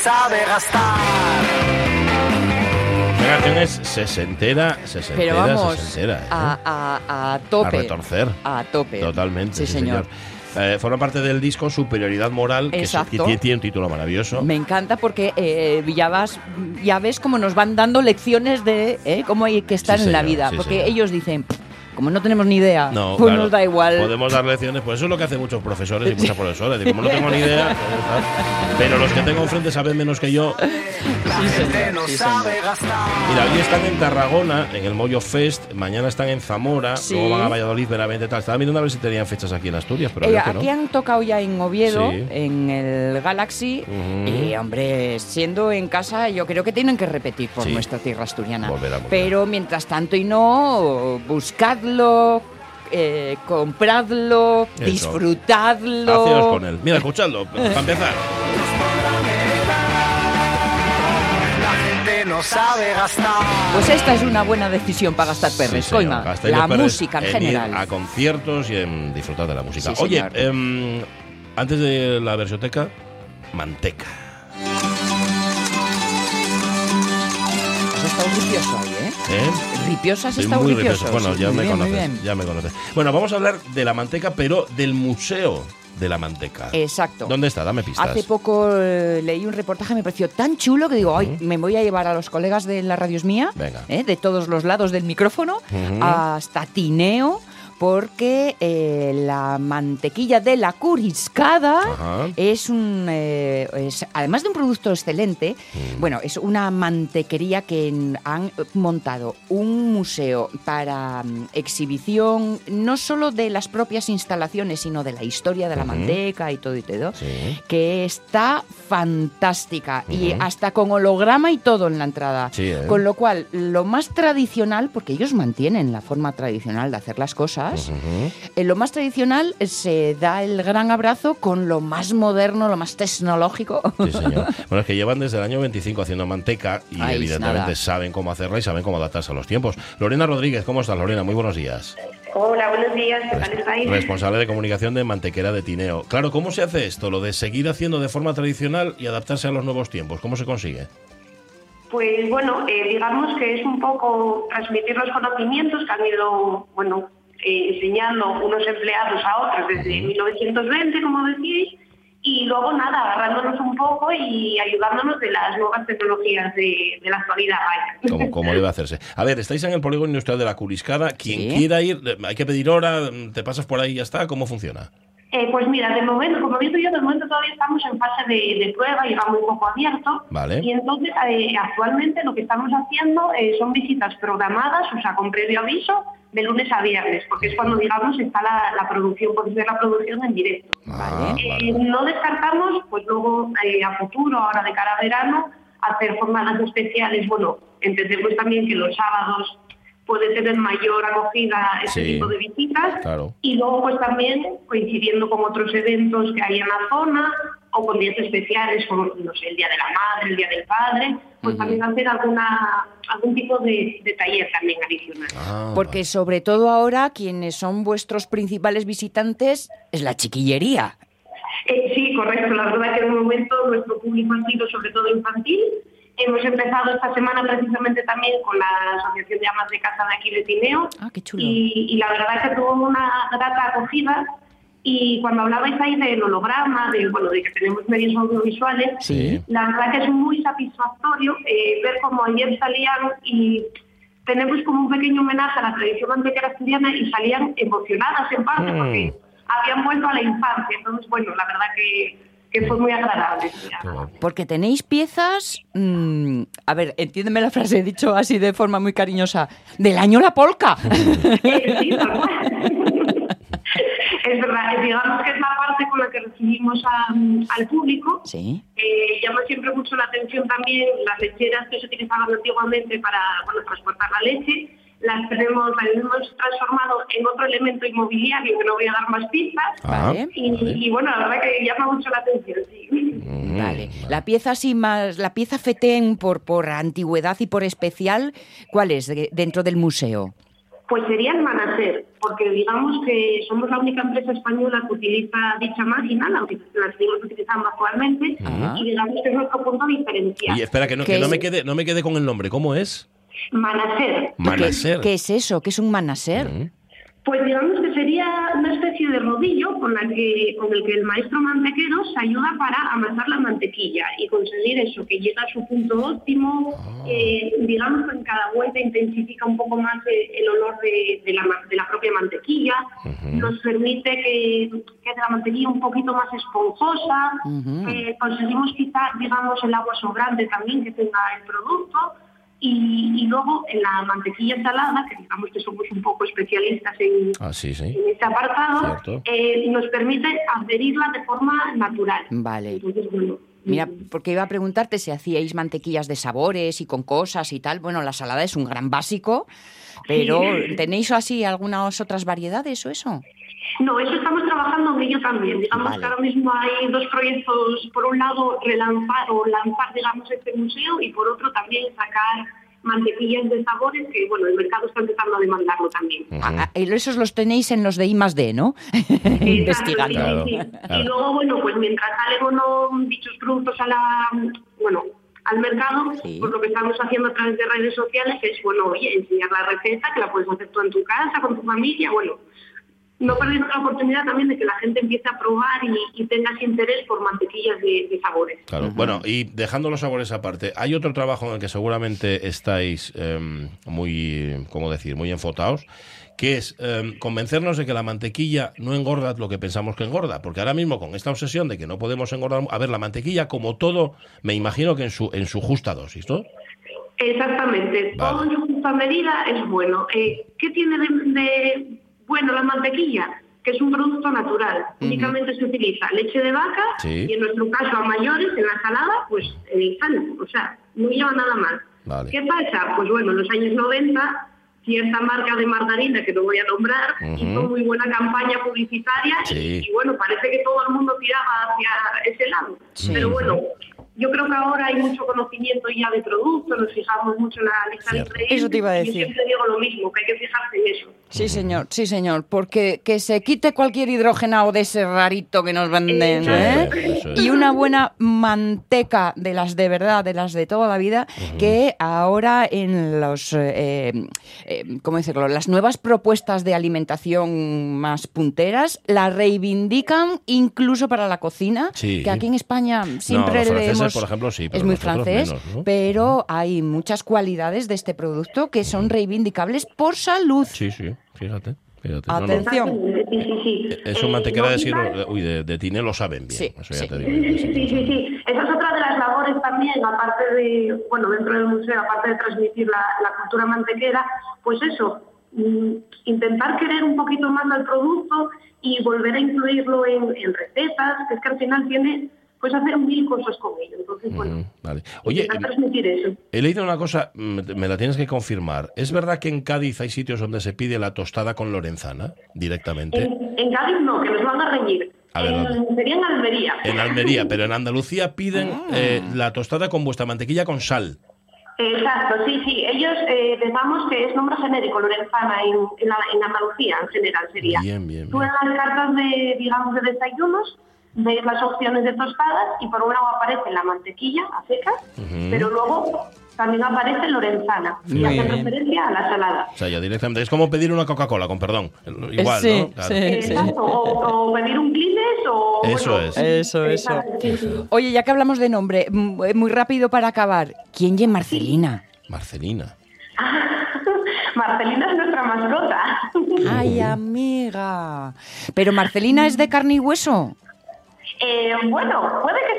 Sabe gastar. La canción es sesentera, sesentera, Pero vamos sesentera, ¿eh? a, a- a tope. A retorcer. A tope. Totalmente, Sí, sí, señor. señor. Eh, forma parte del disco Superioridad Moral, que, es- que tiene, un título maravilloso. Me encanta porque eh, ya, vas, ya ves cómo nos van dando lecciones de eh, cómo hay que estar Sí, en la vida. sí, porque señor. ellos dicen, como no tenemos ni idea, No, pues claro, nos da igual. Podemos dar lecciones, pues eso es lo que hacen muchos profesores y muchas profesoras. Y como no tengo ni idea, pues pero los que tengo enfrente saben menos que yo. Gente no sabe gastar. Mira, hoy están en Tarragona, en el Moyo Fest, mañana están en Zamora, Sí. luego van a Valladolid, Benavente, tal. Estaba mirando a ver si tenían fechas aquí en Asturias, pero Eh, aquí no. han tocado ya en Oviedo, Sí. en el Galaxy, y hombre, siendo en casa, yo creo que tienen que repetir por Sí. nuestra tierra asturiana. Volverá, volverá. Pero mientras tanto y no, buscadlo, eh, compradlo, Eso. disfrutadlo. Haceos con él. Mira, escuchadlo, para empezar. No sabe gastar. Pues esta es una buena decisión para gastar Sí, perres, señor, coima. La perres música en general. a conciertos y en disfrutar de la música. Sí, Oye, em, antes de la versioteca, manteca. Has estado ripioso hoy, ¿eh? ¿Eh? Ripioso has estado muy ripioso. ripioso. Bueno, sí. ya me bien, conoces, ya me conoces. Bueno, vamos a hablar de la manteca, pero del museo de la manteca. Exacto. ¿Dónde está? Dame pistas. Hace poco eh, leí un reportaje, me pareció tan chulo que digo, ay, me voy a llevar a los colegas de la radios mía, Venga. eh, de todos los lados del micrófono, hasta Tineo, porque eh, la mantequilla de la curiscada Ajá. es un, eh, es, además de un producto excelente, Mm. bueno, es una mantequería que han montado un museo para mm, exhibición no solo de las propias instalaciones, sino de la historia de la manteca y todo y todo Sí. que está fantástica y hasta con holograma y todo en la entrada. Sí, ¿eh? Con lo cual, lo más tradicional, porque ellos mantienen la forma tradicional de hacer las cosas, En lo más tradicional eh, se da el gran abrazo con lo más moderno, lo más tecnológico. Sí, señor. Bueno, es que llevan desde el año 25 haciendo manteca y Ay, evidentemente nada. saben cómo hacerla y saben cómo adaptarse a los tiempos. Lorena Rodríguez, ¿cómo estás, Lorena? Muy buenos días. Hola, buenos días, ¿qué tal estáis? Responsable de comunicación de Mantequera de Tineo. Claro, ¿cómo se hace esto? Lo de seguir haciendo de forma tradicional y adaptarse a los nuevos tiempos. ¿Cómo se consigue? Pues bueno, eh, digamos que es un poco transmitir los conocimientos que han ido, bueno, eh, enseñando unos empleados a otros desde 1920, como decíais, y luego nada, agarrándonos un poco y ayudándonos de las nuevas tecnologías de, de la actualidad. Como, como debe hacerse. A ver, estáis en el polígono industrial de la Curiscada. Quien Sí. quiera ir, hay que pedir hora, te pasas por ahí y ya está. ¿Cómo funciona? Eh, pues mira, de momento, como digo yo, de momento todavía estamos en fase de, de prueba y va muy poco abierto. Vale. Y entonces, eh, actualmente lo que estamos haciendo eh, son visitas programadas, o sea, con previo aviso, de lunes a viernes, porque es cuando, digamos, está la, la producción, puede ser la producción en directo. Ah, Eh, vale. no descartamos, pues luego eh, a futuro, ahora de cara a verano, hacer jornadas especiales. Bueno, entendemos también que los sábados puede tener mayor acogida este Sí. tipo de visitas. Claro. Y luego, pues también coincidiendo con otros eventos que hay en la zona o con días especiales como, no sé, el Día de la Madre, el Día del Padre, pues también hacer alguna algún tipo de, de taller también adicional. Ah, Porque sobre todo ahora quienes son vuestros principales visitantes es la chiquillería. Eh, sí, correcto. La verdad que de momento nuestro público ha sido sobre todo infantil. Hemos empezado esta semana precisamente también con la Asociación de Amas de Casa de aquí de Tineo. Ah, qué chulo. Y, y la verdad que tuvo una grata acogida. Y cuando hablabais ahí del holograma, de, bueno, de que tenemos medios audiovisuales, Sí. la verdad que es muy satisfactorio eh, ver cómo ayer salían y tenemos como un pequeño homenaje a la tradición antequera asturiana y salían emocionadas en parte Mm. porque habían vuelto a la infancia. Entonces, bueno, la verdad que, que fue muy agradable. Porque tenéis piezas, mm, a ver, entiéndeme la frase, he dicho así de forma muy cariñosa, del año la polca. Sí. Es verdad, digamos que es la parte con la que recibimos a- al público. sí. Eh, llama siempre mucho la atención también las lecheras que se utilizaban antiguamente para bueno, transportar la leche. Las tenemos, las hemos transformado en otro elemento inmobiliario que no voy a dar más pistas. Ah, Vale. Y, vale. y bueno, la verdad que llama mucho la atención, sí. Mm, Vale. La pieza así más, la pieza fetén por, por antigüedad y por especial, ¿cuál es de- dentro del museo? Pues sería el Manaser, porque digamos que somos la única empresa española que utiliza dicha máquina, la, la seguimos utilizando actualmente, Ajá. y digamos que es nuestro punto diferencial. Oye, espera, que no, ¿Qué que no me quede, no me quede con el nombre. ¿Cómo es? Manaser, Manaser. ¿Qué es eso? ¿Qué es un manaser? Mm. Pues digamos que sería una especie de rodillo con, la que, con el que el maestro mantequero se ayuda para amasar la mantequilla y conseguir eso, que llega a su punto óptimo, eh, digamos que en cada vuelta intensifica un poco más eh, el olor de, de la, ma- de la propia mantequilla, nos permite que quede la mantequilla un poquito más esponjosa, eh, conseguimos quitar, digamos, el agua sobrante también que tenga el producto, y, y luego en la mantequilla salada, que digamos que somos un poco especialistas en, Ah, sí, sí. en este apartado, eh, nos permite adherirla de forma natural. Vale. Entonces, bueno, Mira, porque iba a preguntarte si hacíais mantequillas de sabores y con cosas y tal. Bueno, la salada es un gran básico, pero ¿tenéis así algunas otras variedades o eso? No, eso estamos trabajando en ello también. Digamos Vale. que ahora mismo hay dos proyectos, por un lado relanzar o lanzar, digamos, este museo y por otro también sacar mantequillas de sabores que, bueno, el mercado está empezando a demandarlo también. Ah, y esos los tenéis en los de I más D, ¿no? Investigando. Exacto, sí, sí. Claro, claro. Y luego, bueno, pues mientras salen o no dichos productos a la, bueno, al mercado, Sí. pues lo que estamos haciendo a través de redes sociales es, bueno, oye, enseñar la receta, que la puedes hacer tú en tu casa, con tu familia, bueno, no perdiendo la oportunidad también de que la gente empiece a probar y, y tenga ese interés por mantequillas de, de sabores. Claro. Bueno, y dejando los sabores aparte, hay otro trabajo en el que seguramente estáis em, muy, ¿cómo decir?, muy enfotados, que es em, convencernos de que la mantequilla no engorda lo que pensamos que engorda. Porque ahora mismo, con esta obsesión de que no podemos engordar, a ver, la mantequilla, como todo, me imagino que en su, en su justa dosis, ¿no? Exactamente, Vale. todo en su justa medida es bueno. Eh, ¿Qué tiene de, de bueno la mantequilla? Que es un producto natural. Únicamente se utiliza leche de vaca Sí. y en nuestro caso a mayores en la salada, pues el sal, o sea, no lleva nada más. Vale. ¿Qué pasa? Pues bueno, en los años 90 cierta marca de margarina que no voy a nombrar hizo muy buena campaña publicitaria y- Sí. y, bueno, parece que todo el mundo tiraba hacia ese lado. Sí. Pero bueno, yo creo que ahora hay mucho conocimiento ya de producto, nos fijamos mucho en la lista Cierto. de ingredientes. Eso te iba a y decir. Yo siempre digo lo mismo, que hay que fijarse en eso. Sí, señor, sí, señor, porque que se quite cualquier hidrogenado de ese rarito que nos venden, ¿eh? es. Y una buena manteca de las de verdad, de las de toda la vida, que ahora en los, eh, eh, ¿cómo decirlo? Las nuevas propuestas de alimentación más punteras la reivindican incluso para la cocina, Sí. que aquí en España siempre los franceses, leemos- por ejemplo, sí, pero es muy francés, menos, ¿no? pero hay muchas cualidades de este producto que son reivindicables por salud. Sí, sí, fíjate. fíjate. No, no. Atención. Sí, sí, sí. Eso Eh, mantequera de no quitar- uy, de, de tine lo saben bien. Sí, eso ya sí. te digo. Sí, sí, sí, sí, sí. Esa es otra de las labores también, aparte de, bueno, dentro del museo, aparte de transmitir la, la cultura mantequera, pues eso, mm, intentar querer un poquito más al producto y volver a incluirlo en, en recetas, que es que al final tiene, pues hacer mil cosas con ello. Entonces, bueno, Vale. Oye, intentar transmitir eso. he leído una cosa, mm, me la tienes que confirmar. ¿Es verdad que en Cádiz hay sitios donde se pide la tostada con lorenzana directamente? En, en Cádiz no, que nos van a reñir. A ver, En- sería en Almería. En Almería, pero en Andalucía piden eh, la tostada con vuestra mantequilla con sal. Exacto, sí, sí. Ellos, eh, digamos que es nombre genérico, Lorenzana, en, en, Andalucía en general sería. Bien, bien, Tú bien. en las cartas de, digamos, de desayunos veis las opciones de tostadas y por un lado aparece la mantequilla a secas, pero luego también aparece Lorenzana y Muy hacen bien. referencia a la salada. O sea, ya directamente. Es como pedir una Coca-Cola, con perdón. Igual, Sí, ¿no? Claro. sí. Exacto, o, o pedir un Kleenex o... Eso bueno, es. Eso, eso. sí, sí. Oye, ya que hablamos de nombre, eh, muy rápido para acabar. ¿Quién es Marcelina? Marcelina. Marcelina es nuestra mascota. Ay, amiga. ¿Pero Marcelina es de carne y hueso? Eh, bueno, puede que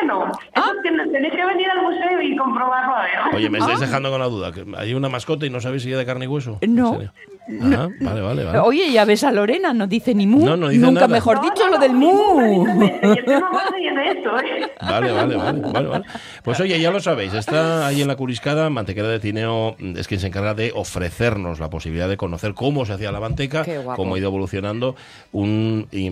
que no. Eso que tenéis que venir al museo y comprobarlo a ver. Oye, me estáis Ah. dejando con la duda. que ¿Hay una mascota y no sabéis si es de carne y hueso? No. Ah, vale, vale, vale. Oye, ya ves a Lorena, no dice ni mu. No, no dice Nunca nada. mejor No, dicho no, lo no, del mu. de de ¿eh? Vale, vale, vale, vale, vale. Pues oye, ya lo sabéis, está ahí en la Curiscada, Mantequera de Tineo es quien se encarga de ofrecernos la posibilidad de conocer cómo se hacía la manteca, cómo ha ido evolucionando un, y,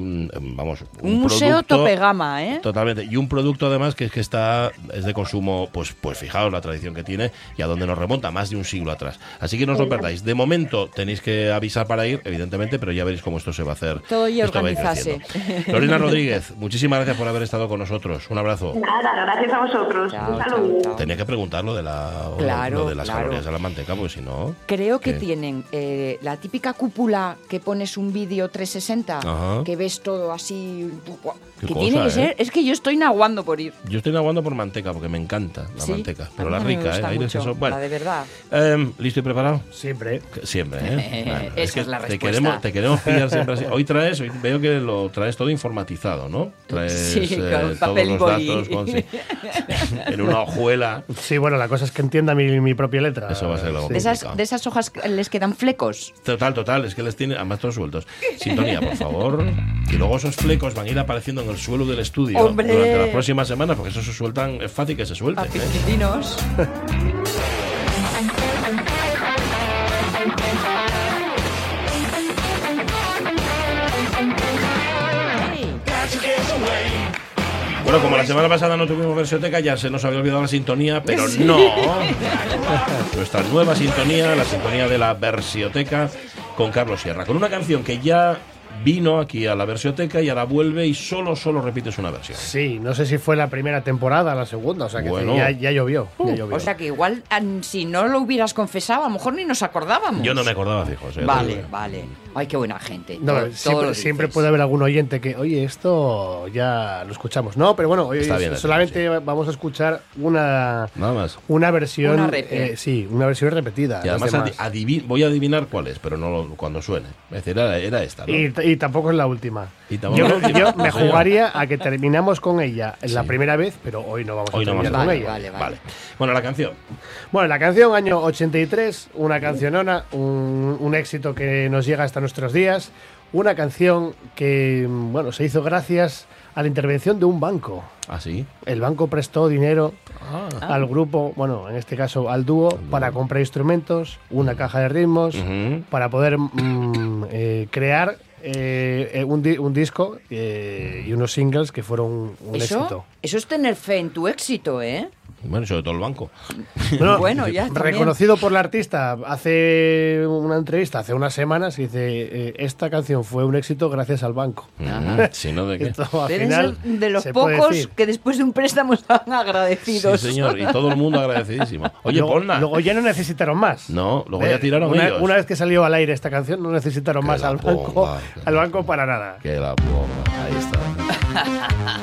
vamos, Un museo producto- tope gama, ¿eh? Totalmente. Y un producto además que es que está es de consumo, pues, pues fijaos la tradición que tiene y a dónde nos remonta, más de un siglo atrás. Así que no os lo perdáis. De momento tenéis que avisar para ir, evidentemente, pero ya veréis cómo esto se va a hacer. Todo y organizarse. Lorena Rodríguez, muchísimas gracias por haber estado con nosotros. Un abrazo. Nada, gracias a vosotros. Chao, un chao, saludo. chao. Tenía que preguntar lo de, la, Claro, lo de las claro. calorías de la manteca, porque si no. Creo que ¿Qué? tienen eh, la típica cúpula que pones un vídeo 360, Ajá. que ves todo así. Qué que cosa, tiene que ¿eh? ser. Es que yo estoy naguando por ir. Yo estoy aguando por manteca, porque me encanta la Sí, manteca. Pero la rica, ¿eh? que mucho, bueno, La de verdad. em, ¿listo y preparado? Siempre. Que- Siempre, ¿eh? Bueno, Esa es la te respuesta. queremos, te queremos pillar siempre así. Hoy traes, hoy veo que lo traes todo informatizado, ¿no? Traes Sí, con eh, todos papel y los boli. datos con- sí. en una hojuela. Sí, bueno, la cosa es que entienda mi, mi propia letra. Eso va a ser lo Sí. De esas, de esas hojas que les quedan flecos. Total, total, es que les tiene además todos sueltos. Sintonía, por favor. Y luego esos flecos van a ir apareciendo en el suelo del estudio ¡Hombre! durante las próximas semanas, porque eso se sueltan, es fácil que se suelten. ¿eh? Bueno, como la semana pasada no tuvimos versioteca, ya se nos había olvidado la sintonía, pero no. Nuestra nueva sintonía, la sintonía de la versioteca con Carlos Sierra, con una canción que ya vino aquí a la versioteca y ahora vuelve y solo, solo repites una versión. Sí, no sé si fue la primera temporada o la segunda, o sea que Bueno. ya, ya llovió. ya llovió. O sea que igual, an- si no lo hubieras confesado, a lo mejor ni nos acordábamos. Yo no me acordaba, fijo. Vale, vale. Ay, qué buena gente. No, Todo- todo siempre, siempre puede haber algún oyente que, oye, esto ya lo escuchamos. No, pero bueno, bien, solamente vamos a escuchar una, Nada más. una versión. Una eh, sí, una versión repetida. Y además voy a adivinar cuál es, pero no lo- cuando suene. Es decir, era, era esta, ¿no? Y, y tampoco es la última. Y tampoco yo es la última. yo me jugaría a que terminamos con ella la Sí. primera vez, pero hoy no vamos Hoy a no terminar vamos a con Vale, ella. vale, vale. Vale. Bueno, la canción. Bueno, la canción año 83, una cancionona, un, un éxito que nos llega hasta nuestros días, una canción que, bueno, se hizo gracias a la intervención de un banco. ¿Ah, sí? El banco prestó dinero Ah. al grupo, bueno, en este caso al dúo, para comprar instrumentos, una caja de ritmos, para poder mm, eh, crear eh, eh, un, di- un disco eh, y unos singles que fueron un, un Eso, éxito. eso es tener fe en tu éxito, ¿eh? Bueno, sobre todo el banco. Bueno, Bueno, ya también. reconocido por la artista hace una entrevista hace unas semanas y dice eh, esta canción fue un éxito gracias al banco. Ujú, Si no, ¿de qué? Esto, al final, de los pocos que después de un préstamo están agradecidos. Sí, señor, y todo el mundo agradecidísimo. Oye, luego, ponla. luego ya no necesitaron más. No, luego Eh, ya tiraron una, ellos. una vez que salió al aire esta canción no necesitaron Que más al banco, al banco para nada. Que la ponga. Ahí está.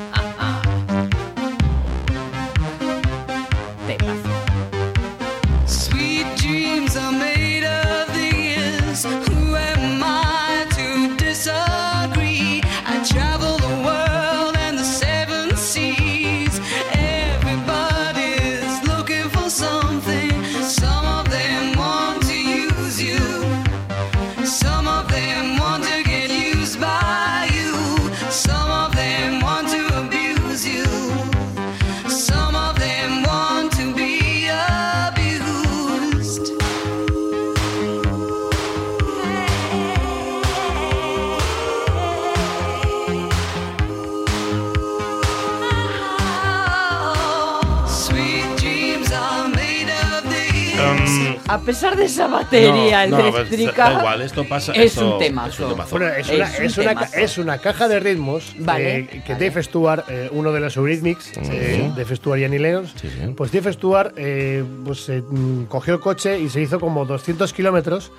Pesar de esa batería no, no, pues, eléctrica, igual, esto pasa. es esto- un temazo. es un. Bueno, es, Es una, un es, una, es una caja de ritmos Vale, eh, que vale. Dave Stewart, eh, uno de los Eurythmics, eh, Dave Stewart y Annie Lennox, Sí, sí. pues Dave Stewart eh, pues, eh, cogió el coche y se hizo como 200 kilómetros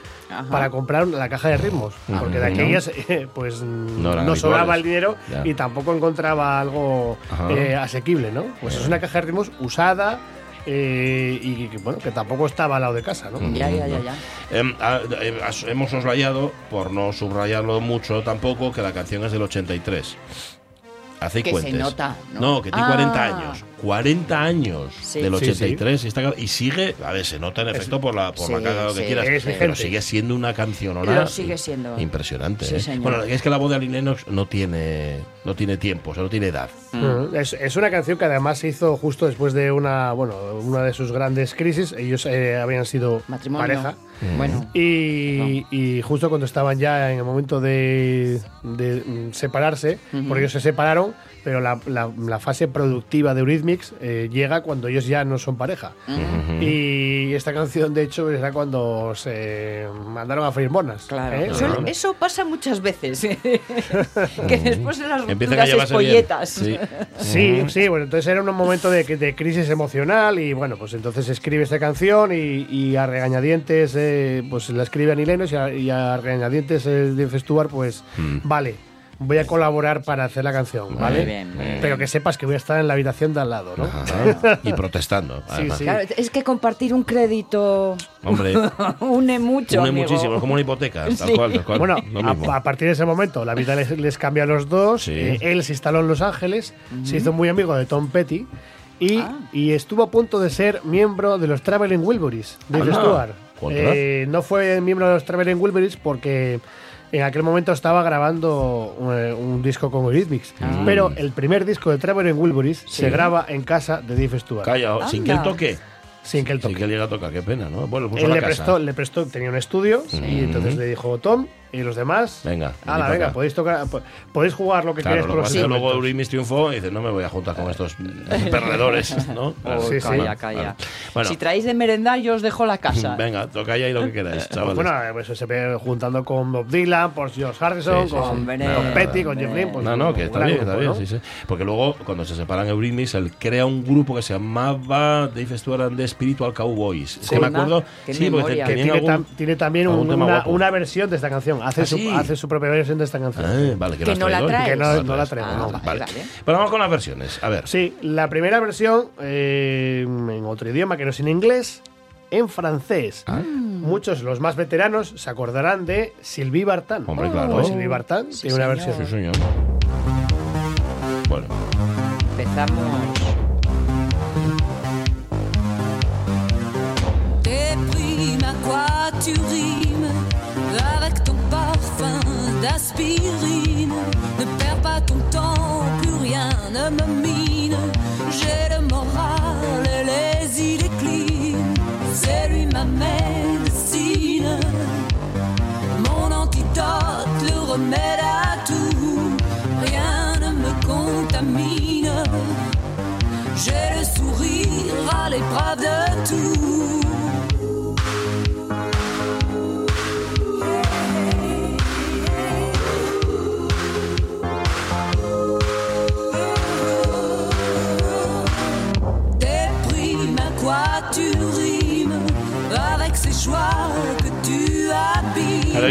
para comprar la caja de ritmos, porque de aquellas eh, pues No sobraba el dinero Ya. y tampoco encontraba algo eh, asequible, ¿no? Pues es una caja de ritmos usada eh, y que, bueno, que tampoco estaba al lado de casa, ¿no? Ya, ya, ya, ya. Em, a- eh, as- hemos soslayado, por no subrayarlo mucho tampoco, que la canción es del 83. Hace Que se cuentes. nota, ¿no? No, que tiene 40 Ah. años. 40 años Sí. del Sí, sí. 83 y, está- y sigue, a ver, se nota en efecto por la, por la sí, carga lo que sí, quieras, pero sigue siendo una canción sigue siendo. impresionante. Sí, ¿eh? Bueno, es que la voz de Aline Lennox no tiene, no tiene tiempo, o sea, no tiene edad. Mm. Es, es una canción que además se hizo justo después de una, bueno, una de sus grandes crisis. Ellos eh, habían sido Matrimonio. pareja. Bueno. Y, y justo cuando estaban ya en el momento de, de, mm, separarse, porque ellos se separaron, pero la, la- la fase productiva de Eurythmics eh, llega cuando ellos ya no son pareja. Y esta canción, de hecho, era cuando se mandaron a freír monas. Claro. ¿eh? Eso, eso pasa muchas veces. que después de las a rupturas espolletas. Sí. Sí, sí, bueno, entonces era un momento de, de crisis emocional y bueno, pues entonces escribe esta canción y, y a regañadientes, eh, pues la escribe Annie Lennox y a, y a regañadientes eh, de Stewart, pues vale, voy a colaborar para hacer la canción, ¿vale? bien, muy bien. Pero que sepas que voy a estar en la habitación de al lado, ¿no? Ajá. Y protestando, además. sí. Claro, es que compartir un crédito Hombre, une mucho. une amigo. muchísimo, es como una hipoteca, tal Sí. cual, tal cual. Bueno, a, a partir de ese momento la vida les, les cambia a los dos. Sí. eh, él se instaló en Los Ángeles, se hizo muy amigo de Tom Petty y, Ah. y estuvo a punto de ser miembro de los Traveling Wilburys de Anda, Stewart. Eh, no fue miembro de los Traveling Wilburys porque en aquel momento estaba grabando eh, un disco con Eurythmics. Ah. Pero el primer disco de Traveling Wilburys se graba en casa de Dave Stewart. Calla, sin que él toque. Sin que él toque. Sin que él llegue a tocar, qué pena, ¿no? Bueno, puso Él la le casa. prestó, le prestó, tenía un estudio y entonces le dijo Tom y los demás. Venga, Ala, venga, acá". podéis tocar, po- podéis jugar lo que Claro, queráis lo los que luego. Eurimis triunfó y dice, no me voy a juntar con estos perdedores, ¿no? Claro, sí, sí. Calla, Vale, calla. vale. Bueno, Si traéis de merendar, yo os dejo la casa. venga, toca ahí lo que queráis, chavales. Bueno, pues se ve juntando con Bob Dylan, por George Harrison, Sí, sí, con, sí. Hombre, con Petty, con. Jeff Lynne. Pues, no, no, que está bien, grupo, está bien, ¿no? sí, sí. Porque luego, cuando se separan Eurythmics, él crea un grupo que se llamaba Dave Stewart and the Spiritual Cowboys. Es que me acuerdo, sí, porque tiene, algún- tam- tiene también un- una, una versión de esta canción. Hace, ¿Ah, su, sí? hace su propia versión de esta canción. Ah, vale, que, no la. Que no- no la Ah, traemos, no. vale, Vale. vale. Pero vamos con las versiones. A ver. Sí, la primera versión eh, en otro idioma que no es en inglés, en francés. Ah. Muchos, los más veteranos, se acordarán de Sylvie Vartan. Hombre, claro. Pues Sylvie Vartan Sí, tiene una señor. versión. Sí, señor. Bueno, Empezamos. T'es Avec ton parfum d'aspirine. Ne perds pas ton temps, plus rien ne me mine. J'ai le moral et les idées clean. C'est lui ma médecine. Mon antidote, le remède à tout. Rien ne me contamine. J'ai le sourire pero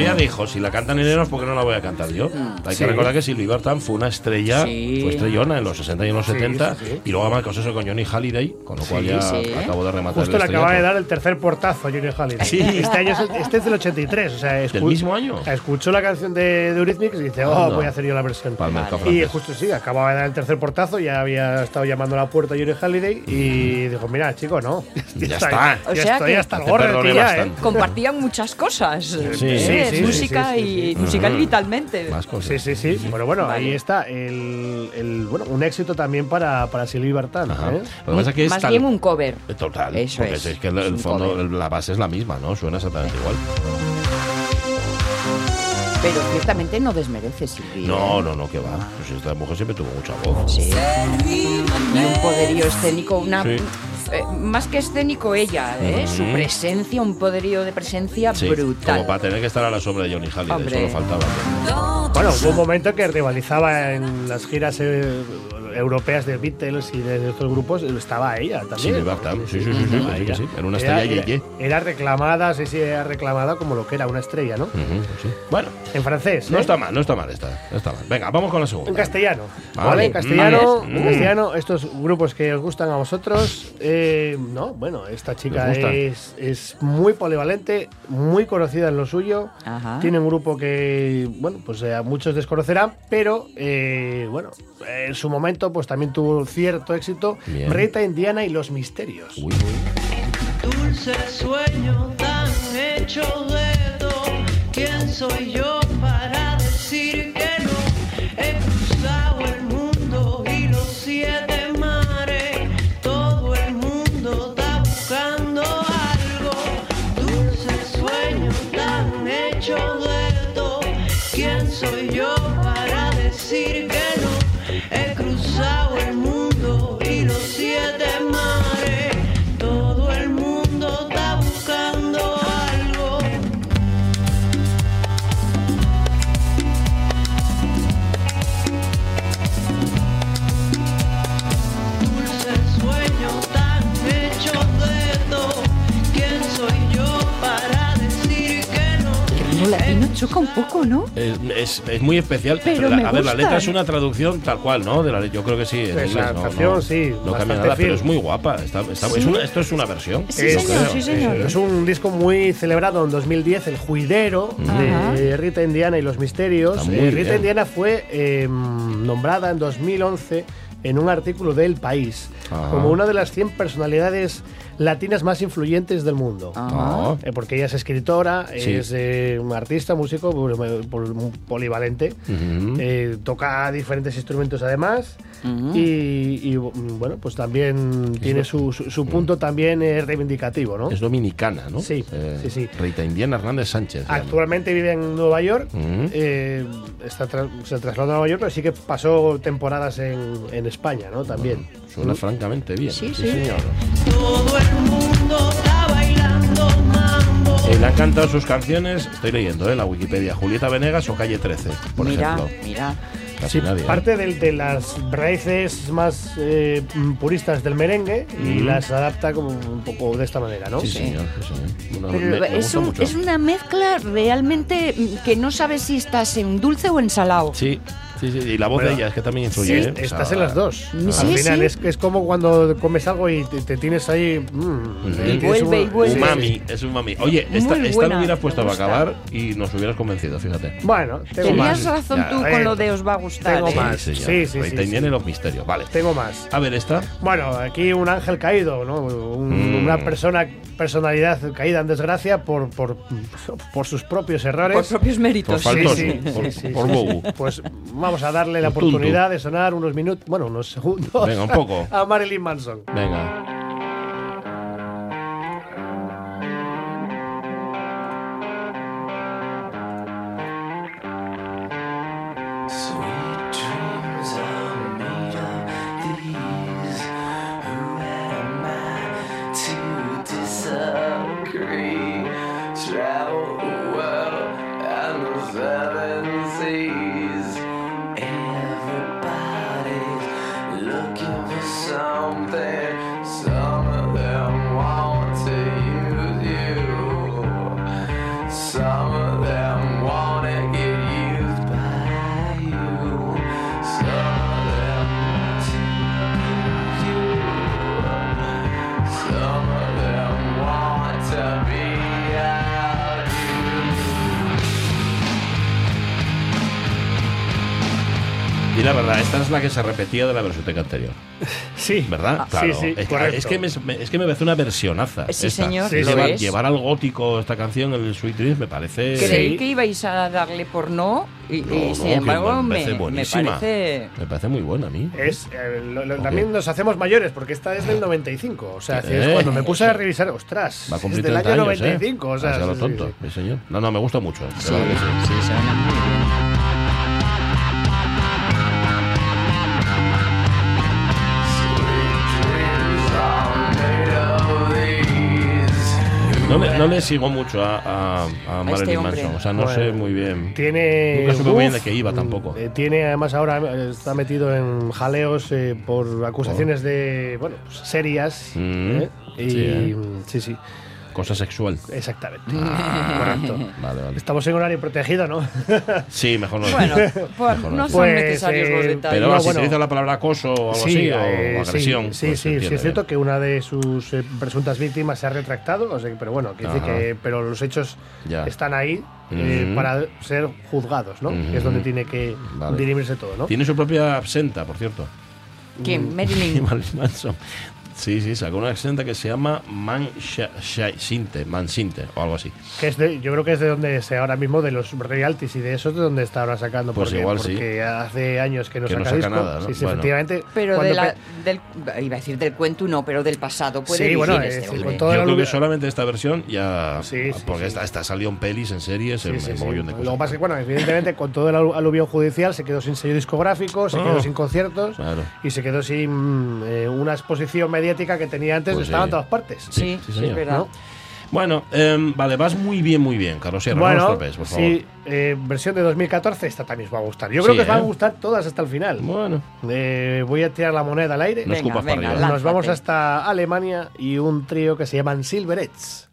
ella dijo, si la cantan eneros, ¿por qué no la voy a cantar yo? Hay Sí. que recordar que Sylvie Vartan fue una estrella, Sí. fue estrellona en los 60 y en los Sí, 70, sí, sí. y luego además cosas con Johnny Halliday, con lo cual Sí, ya sí. acabo de rematar Justo el le acaba de dar el tercer portazo a Johnny Halliday. Sí. Este año es, el- este es del 83, o sea, ¿Del mismo año? Escuchó la canción de, de Eurythmics y dice, oh, Anda. voy a hacer yo la versión. Y justo sí, acababa de dar el tercer portazo, ya había estado llamando a la puerta a Johnny Halliday y dijo, mira, chico, no. Ya estoy- está. O Ya sea estoy que- hasta el gorro ya, ¿eh? Compartían muchas cosas. Sí. Sí, sí, música sí, sí, y sí. musical y vitalmente. Más cosas. Sí, sí, sí. Bueno, bueno, Vale. ahí está el, el- bueno, un éxito también para, para Vartan. Ajá. ¿eh? Lo que pasa es que es Más tal- bien un cover. Eh, Total, Eso porque es, es, que el, es el un fondo, cover. la base es la misma, ¿no? Suena exactamente igual. Pero ciertamente no desmerece Silvia. No, no, no, que va. Pues esta mujer siempre tuvo mucha voz. Sí. Y un poderío escénico, una. Sí. Eh, más que escénico ella, ¿eh? su presencia, un poderío de presencia Sí, brutal. como para tener que estar a la sombra de Johnny Halliday, Hombre. solo faltaba. Bueno, hubo un momento que rivalizaba en las giras eh, europeas de Beatles y de estos grupos, estaba ella también. Sí, sí, sí, sí, sí, sí. Era una estrella era, reclamada, sí, sí, era reclamada como lo que era una estrella, ¿no? Sí. Bueno, En francés. no ¿eh? está mal, no está mal esta. no está mal. Venga, vamos con la segunda. En castellano. Vale. ¿Vale? En castellano, Mm. en castellano, estos grupos que os gustan a vosotros. eh, no, bueno, esta chica es, es muy polivalente, muy conocida en lo suyo. Ajá. Tiene un grupo que, bueno, pues eh, a muchos desconocerán, pero, eh, bueno, en su momento, pues también tuvo cierto éxito. Bien. Rita Indiana y los Misterios. Uy, uy. Dulce sueño tan hecho dedo. ¿Quién soy yo para decir que no? He cruzado el mundo y los siete mares. Todo el mundo está buscando algo. Dulce sueño tan hecho dedo. ¿Quién soy yo para decir que no? Choca un poco, ¿no? Es, es- es muy especial. Pero la- me a ver, la letra es una traducción tal cual, ¿no? De la, yo creo que sí. En La inglés, no, no, sí, No cambia nada, pero fiel. es muy guapa. Está- está- es Sí. una- esto es una versión. Sí, Es- señor, sí, señor. Es un disco muy celebrado en 2010, El Juidero, Ajá. de Rita Indiana y los Misterios. Eh, Rita bien. Indiana fue eh, nombrada en 2011 en un artículo del País Ajá. como una de las 100 personalidades latinas más influyentes del mundo. Ah. Eh, porque ella es escritora, Sí. es eh, un artista, músico, pol- pol- polivalente. Eh, toca diferentes instrumentos además y, y, bueno pues también tiene su, su- su punto también eh, reivindicativo ¿no? Es dominicana, ¿no? Sí, sí, sí. Rita Indiana Hernández Sánchez. Actualmente vive en Nueva York, está tra- se trasladó a Nueva York, pero sí que pasó temporadas en, en España, ¿no? También. Suena francamente bien. Sí, sí. señor. Todo el mundo está bailando mambo. Eh, le han cantado sus canciones, estoy leyendo en la Wikipedia, Julieta Venegas o Calle 13, por mira, ejemplo. mira. Casi Sí, nadie. ¿eh? parte del- de, las raíces más eh, puristas del merengue y Ujú. las adapta como un poco de esta manera, ¿no? Sí, señor. sí, señor. Bueno, Pero me- me es, un- es una mezcla realmente mm, que no sabes si estás en dulce o en salado. Sí, sí, sí. Y la voz Bueno, de ella es que también influye. sí. ¿eh? O Estás sea, en las dos. Sí, Al final sí. Es, es como cuando comes algo y te, te tienes ahí. mm, Y tienes vuelve y vuelve. Umami, es umami. Oye, Muy esta, esta lo hubieras puesto para gusta. acabar y nos hubieras convencido, fíjate. Bueno, tengo Tenías más. razón Ya, tú eh, con lo de os va a gustar. tengo ¿eh? más. Sí, sí, sí, y los misterios. Vale. Tengo más. A ver, esta. Bueno, aquí un ángel caído, ¿no? Un- Mm. Una persona, personalidad caída en desgracia por, por, por sus propios errores. Por propios Por méritos. faltoso. sí, sí, por sí, sí, por bobo. Pues vamos a darle la oportunidad de sonar unos minutos, bueno, unos segundos. Venga, un poco. A Marilyn Manson. Venga. Esta es la que se repetía de la versioteca anterior. Sí. ¿Verdad? Sí, Claro. sí, es, que, correcto. es que me, me- es que me parece una versionaza. Sí, esta. señor, Sí, llevar, es. llevar al gótico esta canción, el Sweet Dreams, me parece. Creí Sí. que ibais a darle por no y, y No, no, sin embargo me me, parece me buenísima. parece... Me parece muy buena a mí. Es, eh, lo- lo- Ok. También nos hacemos mayores, porque esta es del 95. O sea, Eh. es cuando me puse a revisar, ostras, Va a es cumplir del 30 año años, 95. ¿eh? O sea, lo sí, sí, tonto, sí. sí, señor. No, no, me gusta mucho. Sí, sí. sí, suena muy bien. No, le, no le sigo mucho a, a, a Marilyn este. Manson. O sea, no Bueno, sé muy bien. Tiene. Nunca supe muy bien de qué iba tampoco. eh, tiene además ahora está metido en jaleos eh, por acusaciones de bueno pues, serias. Oh. Mm, ¿eh? Y sí, ¿eh? sí, sí, Cosa sexual. exactamente. Ah, Correcto. Vale, vale. Estamos en horario protegido, ¿no? Sí, mejor no. Bueno, pues Mejor no no. son Pues, necesarios los eh, detalles. Pero No, si bueno. se dice la palabra acoso o algo así, o, eh, o sí, agresión. Sí, pues sí, sí, es cierto que una de sus eh, presuntas víctimas se ha retractado, o sea, pero bueno, quiere decir que, pero los hechos Ya. están ahí eh, Ujú. para ser juzgados, ¿no? Que es donde tiene que Vale. dirimirse todo, ¿no? Tiene su propia absenta, por cierto. ¿Quién? Marilyn. Marilyn Manson. Sí, sí, sacó una absenta que se llama Mansinte, Mansinte o algo así. Que es de, yo creo que es de donde se ahora mismo de los realties y de eso es de donde está ahora sacando. Pues porque, igual sí. porque hace años que no Que no saca saca disco. nada, ¿no? Sí, sí, Bueno. efectivamente. Pero de la, del, iba a decir del cuento no, pero del pasado puede Sí, bueno, este es- hombre. todo Yo la creo que solamente esta versión ya. Sí, sí, porque sí. Esta, esta salió en pelis, en series, Sí, en, sí, en sí. mogollón de cosas. Lo que pasa es que, bueno, evidentemente con todo el alu- aluvión judicial se quedó sin sello discográfico, se Ah. quedó sin conciertos Claro. y se quedó sin eh, una exposición mediática que tenía antes, Pues estaba sí. en todas partes. Sí, Sí, es verdad. ¿no? Bueno, em, vale, vas muy bien, muy bien, Carlos Sierra. no nos Bueno, tropes, por favor. sí, eh, versión de 2014, esta también os va a gustar. Yo creo Sí, que os van a ¿eh? gustar todas hasta el final. Bueno, Eh, voy a tirar la moneda al aire. no Venga, escupas para venga. Nos vamos hasta Alemania y un trío que se llaman Silverets.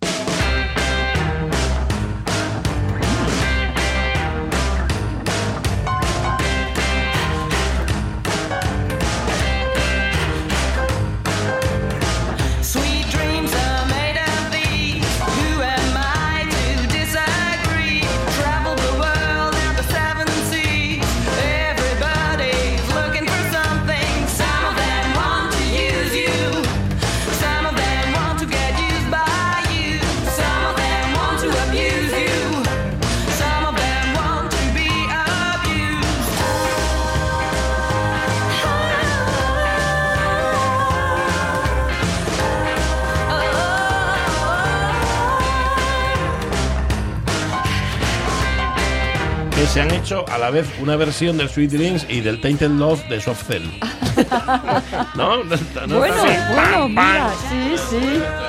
Se han hecho a la vez una versión del Sweet Dreams y del Tainted Love de Soft Cell. ¿No? ¿No? ¿No? Bueno, bueno, mira, sí, sí.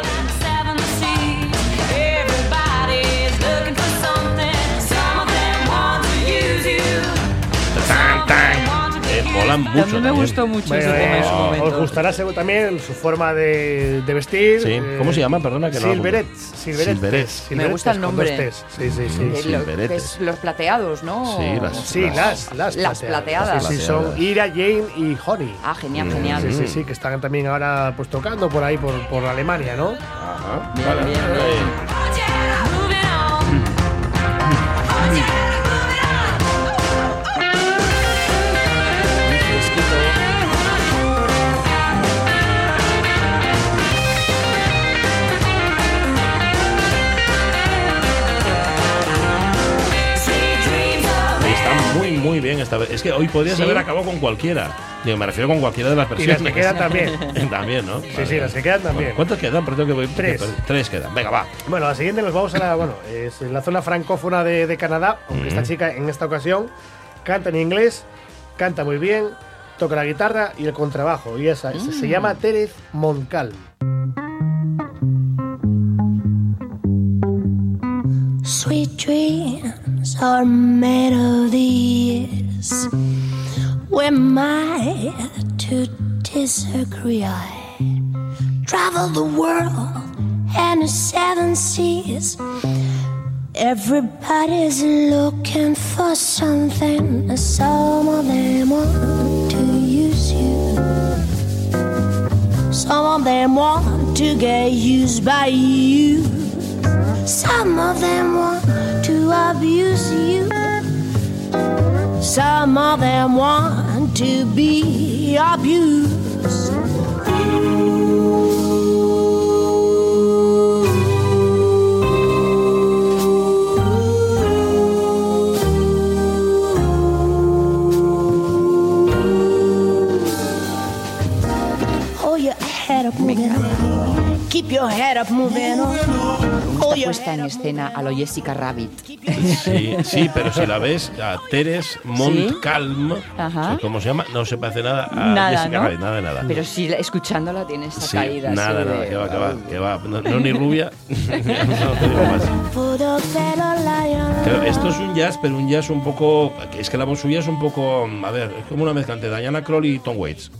Molan mucho. También me también. gustó mucho Bueno, ese tema en su eh, momento. os gustará seguro también su forma de, de vestir. Sí. eh, ¿Cómo se llama? Perdona que no lo Silverets. Silverets. Silverets. Me gusta el nombre. Sí, sí, sí. Mm, Eh, lo- Silveretes. que es los plateados, ¿no? Sí, las- Sí, las, las, Las plateadas. Sí, sí, Las son plateadas. Ira, Jane y Honey. Ah, genial, Mm. genial. Sí, sí, sí, que están también ahora pues tocando por ahí, por, por Alemania, ¿no? Ajá. Bien, Vale, bien, bien. Muy, bien esta vez. Es que hoy podrías ¿Sí? haber acabado con cualquiera. Digo, me refiero con cualquiera de las Y versiones. las que quedan también. también, ¿no? Sí, sí, las que quedan también. Bueno, ¿Cuántas quedan? Pero tengo que voy- Tres. Tres quedan. Venga, va. Bueno, la siguiente nos vamos a la, bueno, es en la zona francófona de, de Canadá, aunque esta Mm. chica en esta ocasión canta en inglés, canta muy bien, toca la guitarra y el contrabajo, y esa se- se llama Terez Montcalm. Sweet are made of these. We might to disagree. I travel the world and the seven seas. Everybody's looking for something. Some of them want to use you. Some of them want to get used by you. Some of them want abuse you. Some of them want to be abused. Hold your head up moving on. Keep your head up moving on. Hold your Puesta en escena a lo Jessica Rabbit. Sí, sí, pero si la ves, a Teres Montcalm, Ajá. ¿cómo se llama? No se parece nada a Nada, Jessica ¿no? Rabbit, nada de nada. Pero si la- escuchándola tiene esa Sí, caída. así nada, de- nada, que va, que va, que va. No, no ni rubia, no te digo más. Put a fellow lion. Pero esto es un jazz, pero un jazz un poco. Es que la voz suya es un poco. A ver, es como una mezcla entre Diana Kroll y Tom Waits.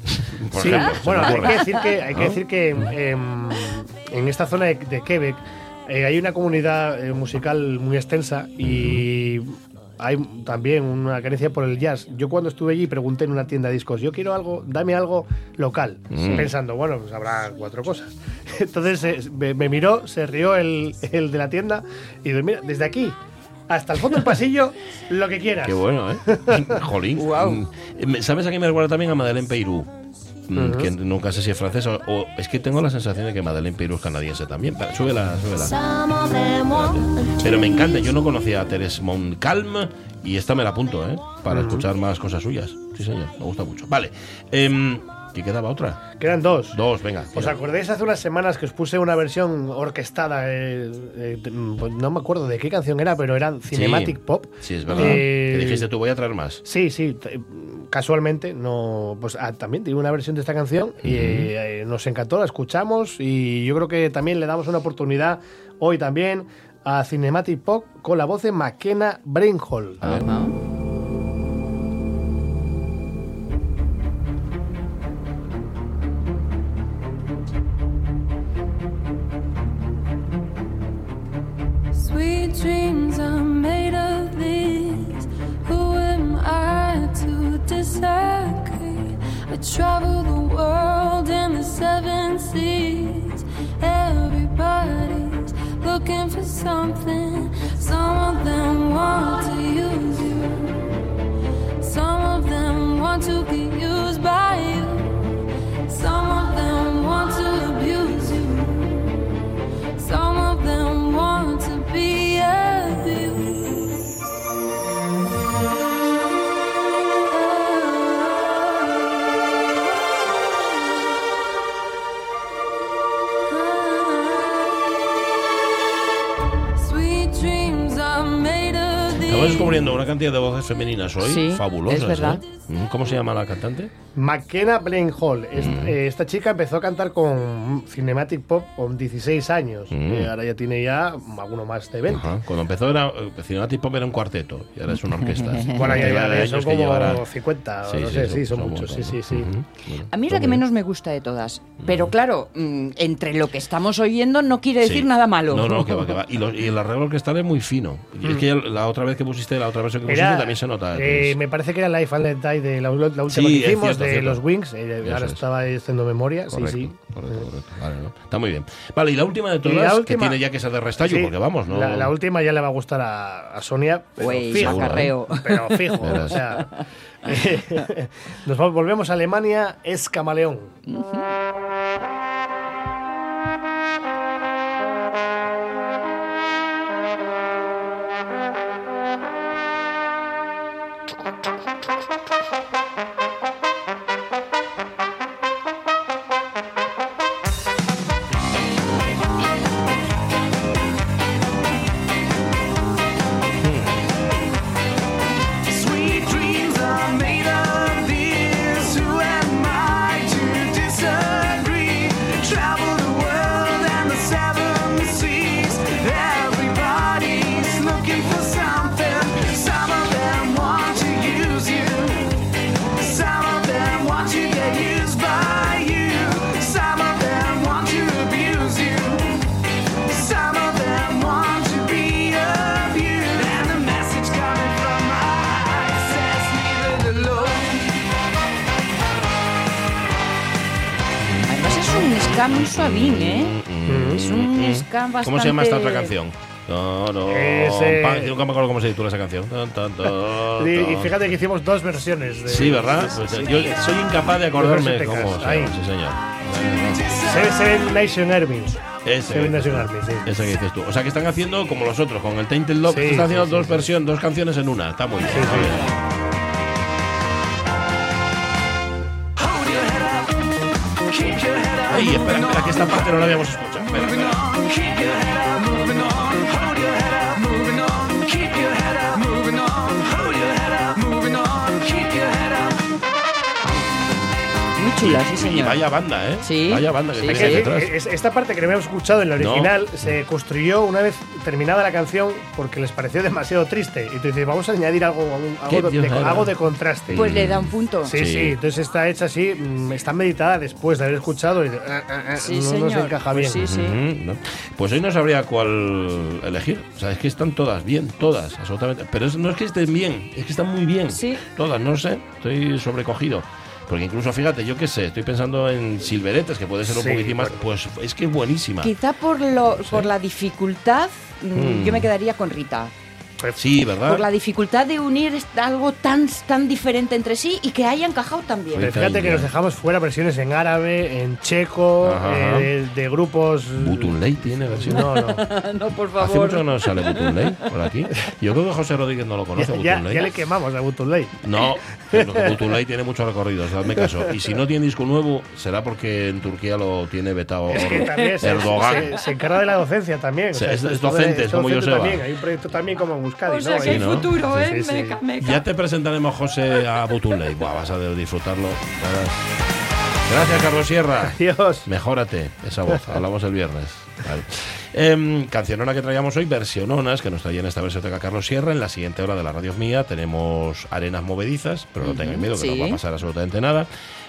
Por Sí, ejemplo. bueno, hay que decir que, hay que, ¿No? decir que em, en esta zona de, de Quebec eh, hay una comunidad eh, musical muy extensa y hay también una carencia por el jazz. Yo cuando estuve allí pregunté en una tienda de discos, yo quiero algo, dame algo local, Mm. pensando, bueno, pues habrá cuatro cosas. Entonces eh, me, me miró, se rió el, el de la tienda y dijo, mira, desde aquí hasta el fondo del pasillo, lo que quieras. Qué bueno, ¿eh? Jolín. Mm, ¿Sabes a quién me recuerda también? A Madeleine Peyrou. Mm. Que nunca sé si es francesa o, o es que tengo la sensación de que Madeleine Peyrou es canadiense también. Súbela, súbela. Pero me encanta, yo no conocía a Teres Montcalm y esta me la apunto, ¿eh? Para escuchar más cosas suyas. Sí, señor, me gusta mucho. Vale. em, ¿Y quedaba otra? Quedan dos. Dos, venga. ¿Os tira. acordáis hace unas semanas que os puse una versión orquestada? eh, eh, de- pues no me acuerdo de qué canción era, pero eran Cinematic Sí. Pop. Sí, es verdad. Eh, que dijiste tú, voy a traer más. Sí, sí, casualmente, no, pues ah, también tiene una versión de esta canción y eh, nos encantó, la escuchamos y yo creo que también le damos una oportunidad hoy también a Cinematic Pop con la voz de McKenna Brainhall. A ver. Travel the world in the seven seas. Everybody's looking for something. Some of them want to use you. Some of them want to be used by you. Cantidad de voces femeninas hoy Sí, fabulosas. es verdad. ¿eh? Mm, ¿Cómo se llama la cantante? McKenna Brainhall. Es- Mm. eh, esta chica empezó a cantar con Cinematic Pop con 16 años. Mm. Eh, ahora ya tiene ya alguno más de 20. Ajá. Cuando empezó era eh, Cinematic Pop era un cuarteto y ahora es una orquesta. Bueno, ya, ya, años son que como llevará- 50, o Sí, no sí, sé, son- sí, son, son muchos, sí, sí, sí. Ujú. Bueno, A mí es la que menos me gusta de todas. Pero claro, mm, entre lo que estamos oyendo no quiere decir Sí. nada malo. No, no, que va, que va. Y, los- y el arreglo orquestal es muy fino. Y es que ya la otra vez que pusiste, la otra versión que pusiste, Era, también se nota. eh, es- me parece que era Life and Let Die de la, la última Sí, que hicimos, cierto, de cierto. los Wings. eh, ahora es. estaba haciendo memoria. Correcto, sí, sí. correcto, correcto. Vale, ¿no? Está muy bien. Vale, y la última de todas, la que última- tiene ya que ser de restallo, Sí, porque vamos, ¿no? La, la última ya le va a gustar a, a Sonia, pero Güey, fijo. macarreo. Pero fijo, o sea. nos vol- volvemos a Alemania, es camaleón. Sweet suavín, ¿eh? Es un ska bastante... ¿Cómo se llama esta otra canción? No, no. Ese- yo nunca me acuerdo cómo se titula esa canción. Tan, tan, tan, Y, fíjate que hicimos dos versiones. De, Sí, ¿verdad? Pues, eh, yo soy incapaz de acordarme Los cómo se ahí. llama, sí, señor. Seven, Seven Nation Army. Ese, Seven Nation Army, sí. ese que dices tú. O sea que están haciendo como los otros, con el Tainted Love. Sí, están haciendo sí, dos sí, versiones, dos canciones en una. Está muy bien. Espera, espera, que esta parte no la habíamos escuchado. Sí, Y señor. vaya banda, ¿eh? Sí, Vaya banda que sí, decir, detrás. es- esta parte que no habíamos escuchado en la No. original se construyó una vez terminada la canción porque les pareció demasiado triste. Y tú dices, vamos a añadir algo, algo, de, algo contraste. Pues le da un punto. Sí, sí, Sí. entonces está hecha así, mm, está meditada después de haber escuchado y de- ah, ah, ah, Sí, no, no se señor. encaja Pues bien. sí, sí. ¿no? Pues hoy no sabría cuál elegir. O sea, es que están todas bien, todas, absolutamente. Pero es- no es que estén bien, es que están muy bien. Sí. Todas, no sé, estoy sobrecogido. Porque incluso, fíjate, yo qué sé, estoy pensando en Silveretes, que puede ser un Sí, poquitín más. Pues es que es buenísima. Quizá por, lo, por la dificultad, mm, Mm. yo me quedaría con Rita. Sí, ¿verdad? Por la dificultad de unir algo tan, tan diferente entre sí y que haya encajado tan bien. Pero fíjate que nos dejamos fuera versiones en árabe, en checo, ajá. eh, de, de grupos. Butunley tiene versión. No, no. no, por Hace favor. mucho que no sale Butunley por aquí. Yo creo que José Rodríguez no lo conoce, Ya, ya, le quemamos a Butunley. No, Butunley tiene muchos recorridos, hazme caso. Y si no tiene disco nuevo, será porque en Turquía lo tiene vetado Es que también se, Erdogan. se- se encarga de la docencia también. o sea, es- de- docente, es como docente Joseba. también. Hay un proyecto también como Euskadi, O sea ¿no? que hay ¿no? futuro, ¿eh? sí, sí. Meca, meca. Ya te presentaremos, José, a Butunley. Buah, vas a disfrutarlo. Gracias, Carlos Sierra. Adiós. Mejórate esa voz. Hablamos el viernes. Vale. Em, cancionona que traíamos hoy, versiononas, que nos traía en esta versión de Carlos Sierra. En la siguiente hora de la radio mía tenemos arenas movedizas, pero no tengan miedo que no va a pasar absolutamente nada.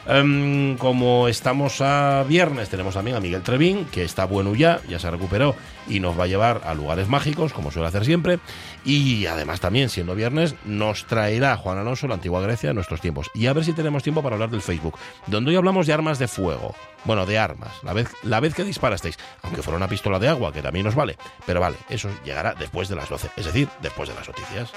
Em, como estamos a viernes, tenemos también a Miguel Trevín, que está bueno ya, ya se recuperó y nos va a llevar a lugares mágicos, como suele hacer siempre. Y además también, siendo viernes, nos traerá Juan Alonso, la antigua Grecia, en nuestros tiempos. Y a ver si tenemos tiempo para hablar del Facebook, donde hoy hablamos de armas de fuego. Bueno, de armas, la vez, la vez que disparasteis, aunque fuera una pistola de agua, que también nos vale. Pero vale, eso llegará después de las 12, es decir, después de las noticias.